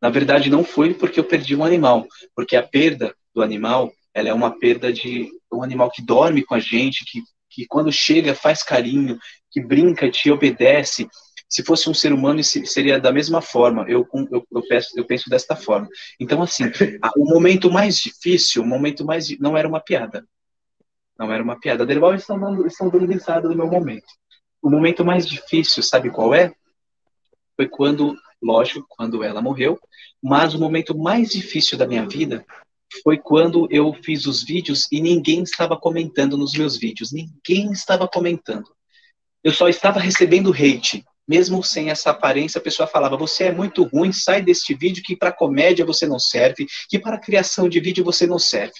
Na verdade, não foi porque eu perdi um animal, porque a perda do animal, ela é uma perda de um animal que dorme com a gente, que, que quando chega faz carinho, que brinca, te obedece. Se fosse um ser humano, seria da mesma forma. Eu, eu, eu, penso, eu penso desta forma. Então, assim, o momento mais difícil, o momento mais. Não era uma piada. Não era uma piada. Derval estão dando, estão dando risada do meu momento. O momento mais difícil, sabe qual é? Foi quando, lógico, quando ela morreu, mas o momento mais difícil da minha vida foi quando eu fiz os vídeos e ninguém estava comentando nos meus vídeos. Ninguém estava comentando. Eu só estava recebendo hate. Mesmo sem essa aparência, a pessoa falava: Você é muito ruim, sai deste vídeo que para comédia você não serve, que para criação de vídeo você não serve.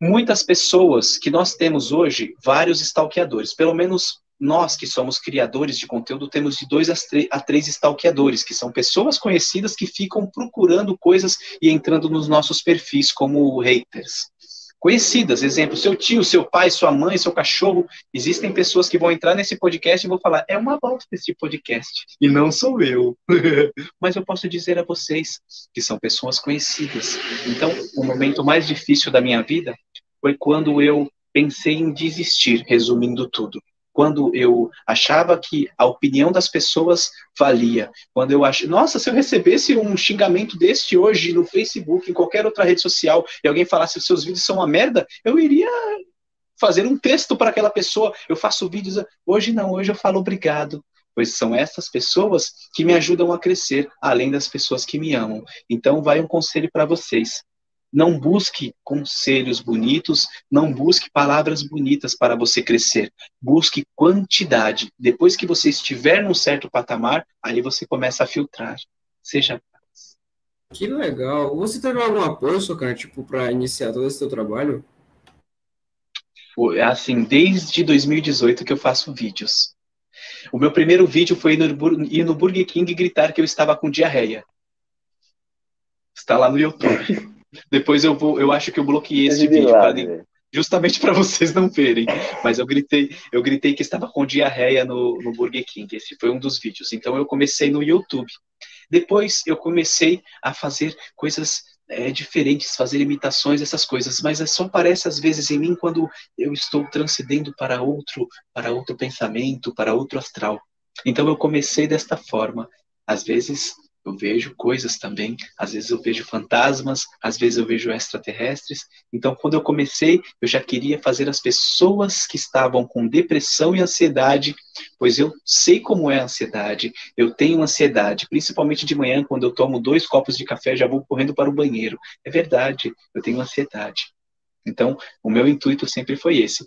Muitas pessoas que nós temos hoje, vários stalkeadores, pelo menos nós que somos criadores de conteúdo, temos de dois a três stalkeadores, que são pessoas conhecidas que ficam procurando coisas e entrando nos nossos perfis como haters. Conhecidas, exemplo, seu tio, seu pai, sua mãe, seu cachorro. Existem pessoas que vão entrar nesse podcast e vão falar: é uma bosta esse podcast. E não sou eu. Mas eu posso dizer a vocês que são pessoas conhecidas. Então, o momento mais difícil da minha vida foi quando eu pensei em desistir, resumindo tudo. Quando eu achava que a opinião das pessoas valia. Quando eu acho, nossa, se eu recebesse um xingamento deste hoje no Facebook, em qualquer outra rede social, e alguém falasse que seus vídeos são uma merda, eu iria fazer um texto para aquela pessoa. Eu faço vídeos. Hoje não, hoje eu falo obrigado. Pois são essas pessoas que me ajudam a crescer, além das pessoas que me amam. Então, vai um conselho para vocês. Não busque conselhos bonitos, não busque palavras bonitas para você crescer. Busque quantidade. Depois que você estiver num certo patamar, ali você começa a filtrar. Seja Que legal. Você teve algum apoio, cara, tipo, para iniciar todo esse teu trabalho? Foi, assim, desde 2018 que eu faço vídeos. O meu primeiro vídeo foi ir no, Burger King gritar que eu estava com diarreia. Está lá no YouTube. Depois eu vou, eu acho que eu bloqueei esse vídeo milagre, pra velho. justamente para vocês não verem. Mas eu gritei, eu gritei que estava com diarreia no, no Burger King. Esse foi um dos vídeos. Então eu comecei no YouTube. Depois eu comecei a fazer coisas é, diferentes, fazer imitações, essas coisas. Mas é só aparece às vezes em mim quando eu estou transcendendo para outro, para outro pensamento, para outro astral. Então eu comecei desta forma. Às vezes eu vejo coisas também, às vezes eu vejo fantasmas, às vezes eu vejo extraterrestres. Então, quando eu comecei, eu já queria fazer as pessoas que estavam com depressão e ansiedade, pois eu sei como é a ansiedade, eu tenho ansiedade, principalmente de manhã, quando eu tomo dois copos de café, já vou correndo para o banheiro. É verdade, eu tenho ansiedade. Então, o meu intuito sempre foi esse.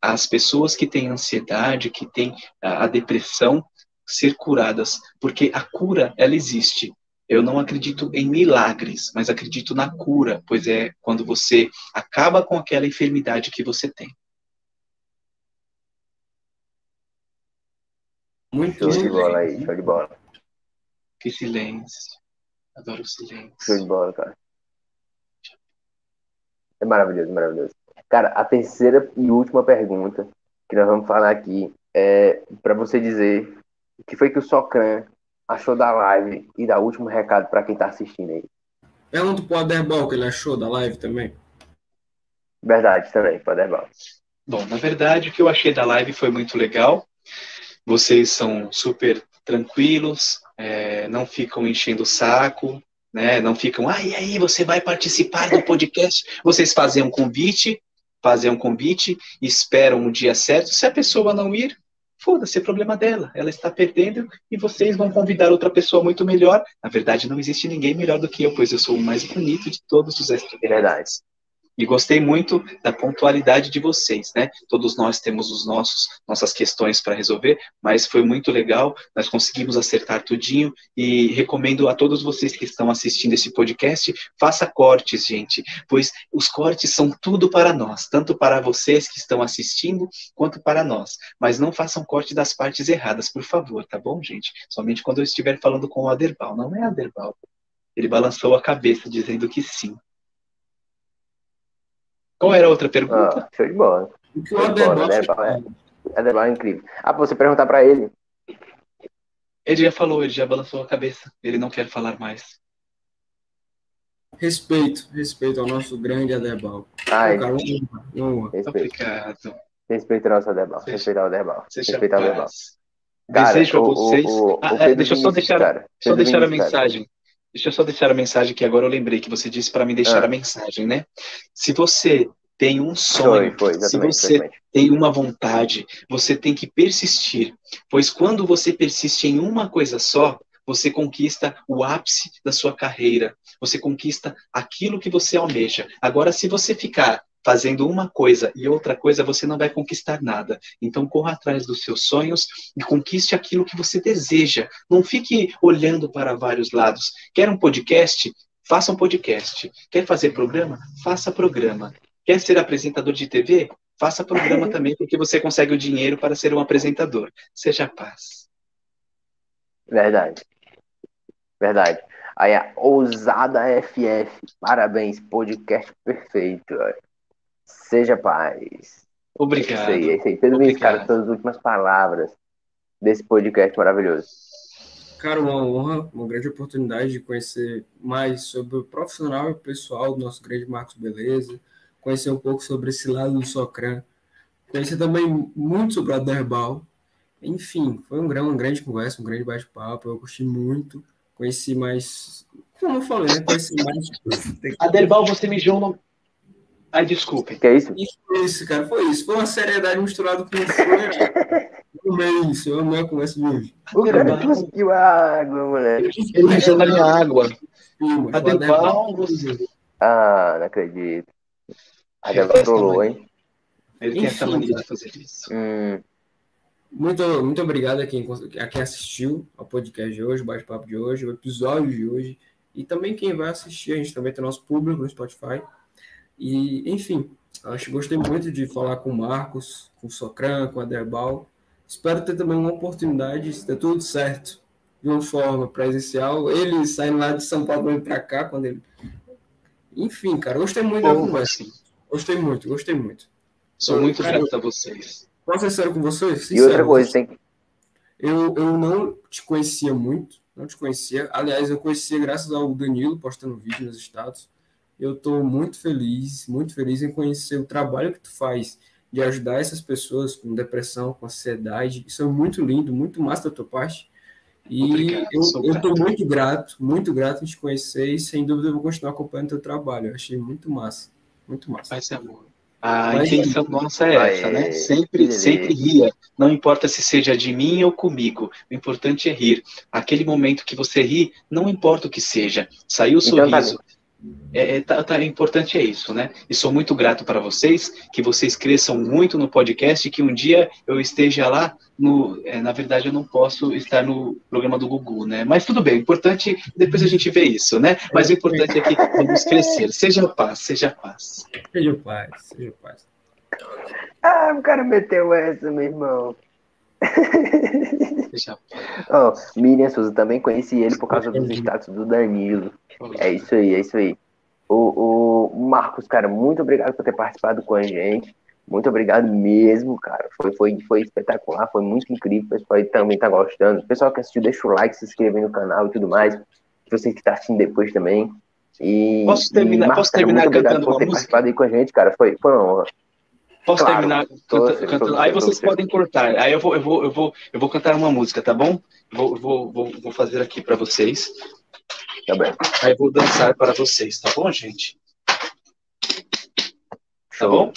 As pessoas que têm ansiedade, que têm a, a depressão, ser curadas, porque a cura, ela existe. Eu não acredito em milagres, mas acredito na cura, pois é quando você acaba com aquela enfermidade que você tem. Muito Show de bola aí, show de bola. Que silêncio. Adoro o silêncio. Show de bola, cara. É maravilhoso, maravilhoso. Cara, a terceira e última pergunta que nós vamos falar aqui é para você dizer o que foi que o Socran achou da live e dar o último recado para quem tá assistindo aí. Pergunta pro Aderbal o que ele achou da live também. Verdade, também, pro Aderbal. Bom, na verdade, o que eu achei da live foi muito legal. Vocês são super tranquilos, é, não ficam enchendo o saco, né? Não ficam, ah, e aí, você vai participar do podcast? Vocês fazem um convite, fazem um convite, esperam um dia certo. Se a pessoa não ir, foda-se, é problema dela. Ela está perdendo e vocês vão convidar outra pessoa muito melhor. Na verdade, não existe ninguém melhor do que eu, pois eu sou o mais bonito de todos os extraterrestres. E gostei muito da pontualidade de vocês, né? Todos nós temos os nossos nossas questões para resolver, mas foi muito legal, nós conseguimos acertar tudinho e recomendo a todos vocês que estão assistindo esse podcast, faça cortes, gente, pois os cortes são tudo para nós, tanto para vocês que estão assistindo quanto para nós. Mas não façam corte das partes erradas, por favor, tá bom, gente? Somente quando eu estiver falando com o Aderbal, não é Aderbal. Ele balançou a cabeça dizendo que sim. Qual era a outra pergunta? Ah, show de bola. O que o é, é incrível. Ah, pra você perguntar pra ele. Ele já falou, ele já balançou a cabeça. Ele não quer falar mais. Respeito, respeito ao nosso grande Aderbal. Ai, Cara, honra, honra. respeito. Obrigado. Respeita o nosso Aderbal. Seja- Respeita o Aderbal. Seja Respeita o Aderbal. paz. Cara, Desejo a o- o- vocês. o- o Ah, é, deixa eu só Vinícius, deixar, cara. só Pedro deixar a Vinícius, cara. Deixa eu só deixar a mensagem que agora eu lembrei que você disse para mim deixar Ah. a mensagem, né? Se você tem um Foi, sonho, foi, se exatamente. você exatamente. tem uma vontade, você tem que persistir, pois quando você persiste em uma coisa só, você conquista o ápice da sua carreira, você conquista aquilo que você almeja. Agora, se você ficar fazendo uma coisa e outra coisa, você não vai conquistar nada. Então, corra atrás dos seus sonhos e conquiste aquilo que você deseja. Não fique olhando para vários lados. Quer um podcast? Faça um podcast. Quer fazer programa? Faça programa. Quer ser apresentador de TV? Faça programa também, porque você consegue o dinheiro para ser um apresentador. Seja paz. Verdade. Verdade. Aí a Ousada FF. Parabéns, podcast perfeito. ó. Seja paz. É isso Obrigado. aí, é isso aí. Pedro Vinícius, cara, Obrigado. suas últimas palavras desse podcast maravilhoso. Cara, uma honra, uma grande oportunidade de conhecer mais sobre o profissional e pessoal do nosso grande Marcos Beleza, conhecer um pouco sobre esse lado do Socran, conhecer também muito sobre a Derbal. Enfim, foi um, gran- uma grande conversa, um grande bate-papo, eu gostei muito, conheci mais, como eu falei, né? conheci mais. Aderbal, você mijou no... Ai, desculpe. Que é isso? Foi isso, cara, foi isso. Foi uma seriedade misturada com zoeira. Eu amei isso, eu amei a conversa de hoje. O cara cuspiu a água, moleque. Ele mijou na minha água. Filma, Aderbal, você... Ah, não acredito. A essa trollou, hein? Ele tem essa mania de fazer isso. Hum, Muito, muito obrigado a quem, a quem assistiu ao podcast de hoje, o bate-papo de hoje, o episódio de hoje. E também quem vai assistir, a gente também tem nosso público no Spotify. E, enfim, acho que gostei muito de falar com o Marcos, com o Socran, com o Aderbal. Espero ter também uma oportunidade, se der tudo certo, de uma forma presencial. Ele saindo lá de São Paulo para cá, quando ele. Enfim, cara, gostei muito da Bom, conversa. assim, Gostei muito, gostei muito. sou muito grato a vocês. Posso ser sério com vocês? E outra coisa, tem que. Eu, eu não te conhecia muito, não te conhecia. Aliás, eu conhecia graças ao Danilo postando vídeo nos status. Eu estou muito feliz, muito feliz em conhecer o trabalho que tu faz de ajudar essas pessoas com depressão, com ansiedade. Isso é muito lindo, muito massa da tua parte. E Obrigado, eu estou muito grato, muito grato em te conhecer e sem dúvida eu vou continuar acompanhando teu trabalho. Eu achei muito massa, muito massa. Paz e amor. A Mas- intenção nossa é Aê, essa, né? Sempre, beleza. sempre ria. Não importa se seja de mim ou comigo. O importante é rir. Aquele momento que você ri, não importa o que seja. Saiu o Então tá sorriso. É, é, tá, tá, importante é isso, né? E sou muito grato para vocês, que vocês cresçam muito no podcast, que um dia eu esteja lá no. é, na verdade, eu não posso estar no programa do Gugu, né? Mas tudo bem, o importante, depois a gente vê isso, né? Mas o importante é que vamos crescer. Seja paz, seja paz. Seja paz, seja paz. Ah, o cara meteu essa, meu irmão. Ó, Miriam Souza também conheci ele por causa dos status do Danilo. É isso aí, é isso aí. O, o Marcos, cara, muito obrigado por ter participado com a gente. Muito obrigado mesmo, cara. Foi, foi, foi espetacular, foi muito incrível. O pessoal aí também tá gostando. O pessoal que assistiu, deixa o like, se inscreve no canal e tudo mais. Você que tá assistindo depois também. E, Posso terminar, e, Marcos, posso terminar cara, muito obrigado cantando por uma ter música? participado aí com a gente, cara. Foi, foi uma honra. Posso Claro, terminar tô- canta- tô- cantando? tô- Aí vocês podem cortar. Aí eu vou, eu vou, eu vou, eu vou cantar uma música, tá bom? Vou, vou, vou, vou fazer aqui para vocês. Tá bem. Aí eu vou dançar para vocês, tá bom, gente? Tá Show. bom?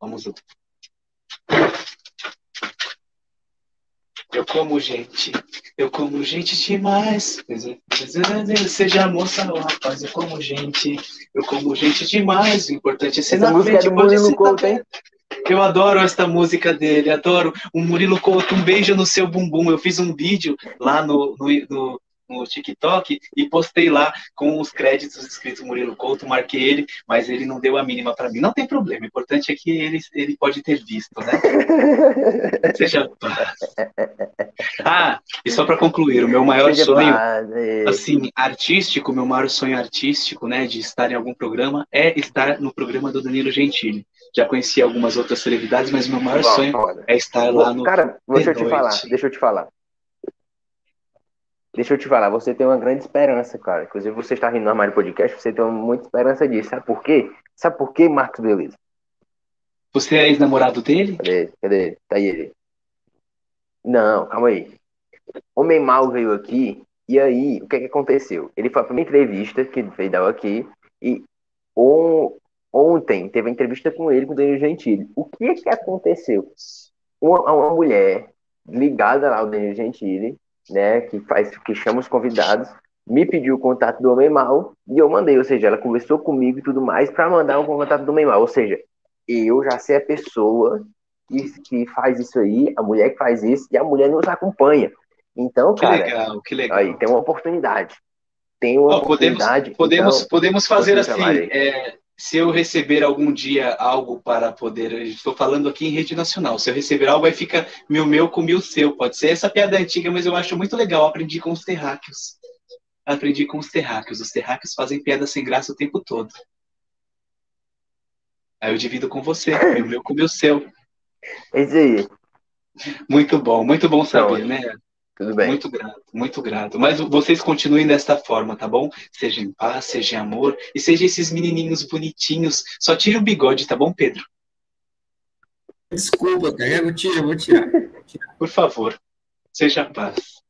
Vamos lá. Eu como gente, eu como gente demais. Seja moça ou rapaz, eu como gente, eu como gente demais. O importante é ser Essa na música é frente, do pode Murilo ser Couto, hein? Eu adoro essa música dele, adoro. O Murilo Couto, um beijo no seu bumbum. Eu fiz um vídeo lá no, no, no, no TikTok e postei lá com os créditos escritos Murilo Couto, marquei ele, mas ele não deu a mínima para mim. Não tem problema, o importante é que ele, ele pode ter visto, né? Seja paz. Ah, e só para concluir, o meu maior Seja sonho paz, é. assim, artístico, meu maior sonho artístico, né, de estar em algum programa, é estar no programa do Danilo Gentili. Já conheci algumas outras celebridades, mas meu maior Bom, sonho foda. é estar lá no. Cara, deixa eu te falar, deixa eu te falar. Deixa eu te falar, você tem uma grande esperança, cara. Inclusive, você está rindo no Armário Podcast, você tem muita esperança disso. Sabe por quê? Sabe por quê, Marcos Beleza? Você é ex-namorado dele? Cadê ele? Cadê ele? Tá aí ele. Não, calma aí. Homem Mal veio aqui, e aí, o que que aconteceu? Ele foi a primeira entrevista que ele veio dar aqui, e on- ontem teve a entrevista com ele, com o Danilo Gentili. O que que aconteceu? Uma, uma mulher ligada lá ao Danilo Gentili, né, que faz, que chama os convidados, me pediu o contato do Homem Mal, e eu mandei, ou seja, ela conversou comigo e tudo mais para mandar o contato do Homem Mal, ou seja, eu já sei a pessoa que, que faz isso aí, a mulher que faz isso, e a mulher nos acompanha. Então, Que cara, legal, que legal. aí tem uma oportunidade. Tem uma podemos, oportunidade. podemos, então, podemos fazer assim. é, se eu receber algum dia algo para poder. Estou falando aqui em rede nacional. Se eu receber algo, aí fica mil meu com mil seu. Pode ser essa piada antiga, mas eu acho muito legal. Aprendi com os terráqueos. Aprendi com os terráqueos. Os terráqueos fazem piada sem graça o tempo todo. Aí eu divido com você, mil meu com mil seu. é isso aí. Muito bom, muito bom saber, Não, né? Tudo bem. Muito grato, muito grato. Mas vocês continuem desta forma, tá bom? Seja em paz, seja em amor e seja esses menininhos bonitinhos. Só tire o bigode, tá bom, Pedro? Desculpa, cara. Eu vou tirar, eu vou tirar. Por favor. Seja paz.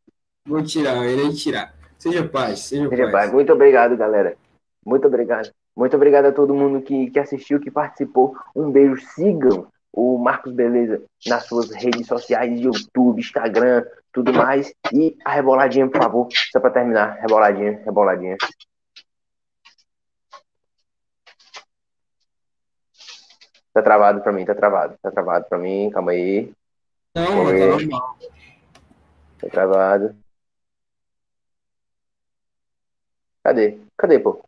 Vou tirar, eu irei tirar. Seja paz, seja, Seja paz. paz. Muito obrigado, galera. Muito obrigado. Muito obrigado a todo mundo que, que assistiu, que participou. Um beijo. Sigam o Marcos Beleza nas suas redes sociais, YouTube, Instagram, tudo mais. E a reboladinha, por favor. Só pra terminar. Reboladinha, reboladinha. Tá travado pra mim, tá travado. Tá travado pra mim. Calma aí. Não, mas tá normal. Tá travado. Cadê? Cadê, pô?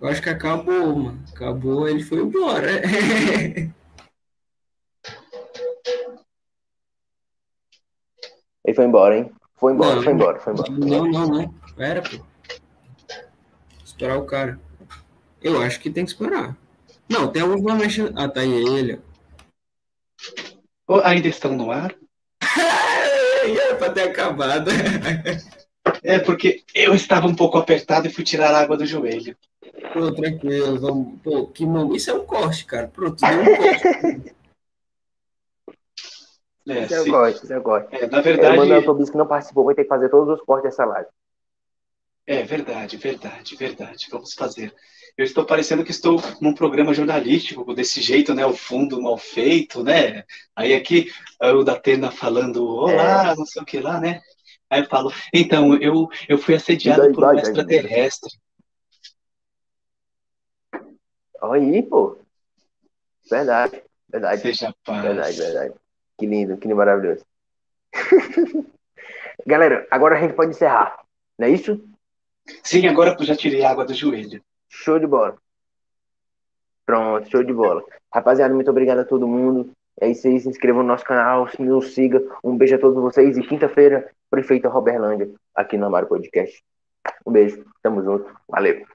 Eu acho que acabou, mano. Acabou, ele foi embora. Ele foi embora, hein? Foi embora, Não. foi embora, foi embora. Não, não, não. Espera, pô. Esperar o cara. Eu acho que tem que esperar. Não, tem alguns mexendo. Ah, tá aí ele. Oh, ainda estão no ar? Era pra ter acabado. É porque eu estava um pouco apertado e fui tirar a água do joelho. Pô, tranquilo, vamos. Pô, que mão. Isso é um corte, cara. Pronto, deu um corte. É, Isso eu se- gosto, isso eu gosto. é, na O verdade, Manuel Tobias que não participou vai ter que fazer todos os cortes dessa live. é verdade, verdade, verdade. Vamos fazer. Eu estou parecendo que estou num programa jornalístico desse jeito, né? O fundo mal feito, né? Aí aqui o da Atena falando olá, não sei o que lá, né? Aí eu falo, então, eu, eu fui assediado por um vai. extraterrestre. Aí, pô. Verdade, verdade, Seja paz. verdade, verdade. Que lindo, que lindo, maravilhoso. Galera, agora a gente pode encerrar. Não é isso? Sim, agora eu já tirei a água do joelho. Show de bola. Pronto, show de bola. Rapaziada, muito obrigado a todo mundo. É isso aí, se inscreva no nosso canal, se nos siga. Um beijo a todos vocês. E quinta-feira, prefeito Roberlândia, aqui no Amaro Podcast. Um beijo. Tamo junto. Valeu.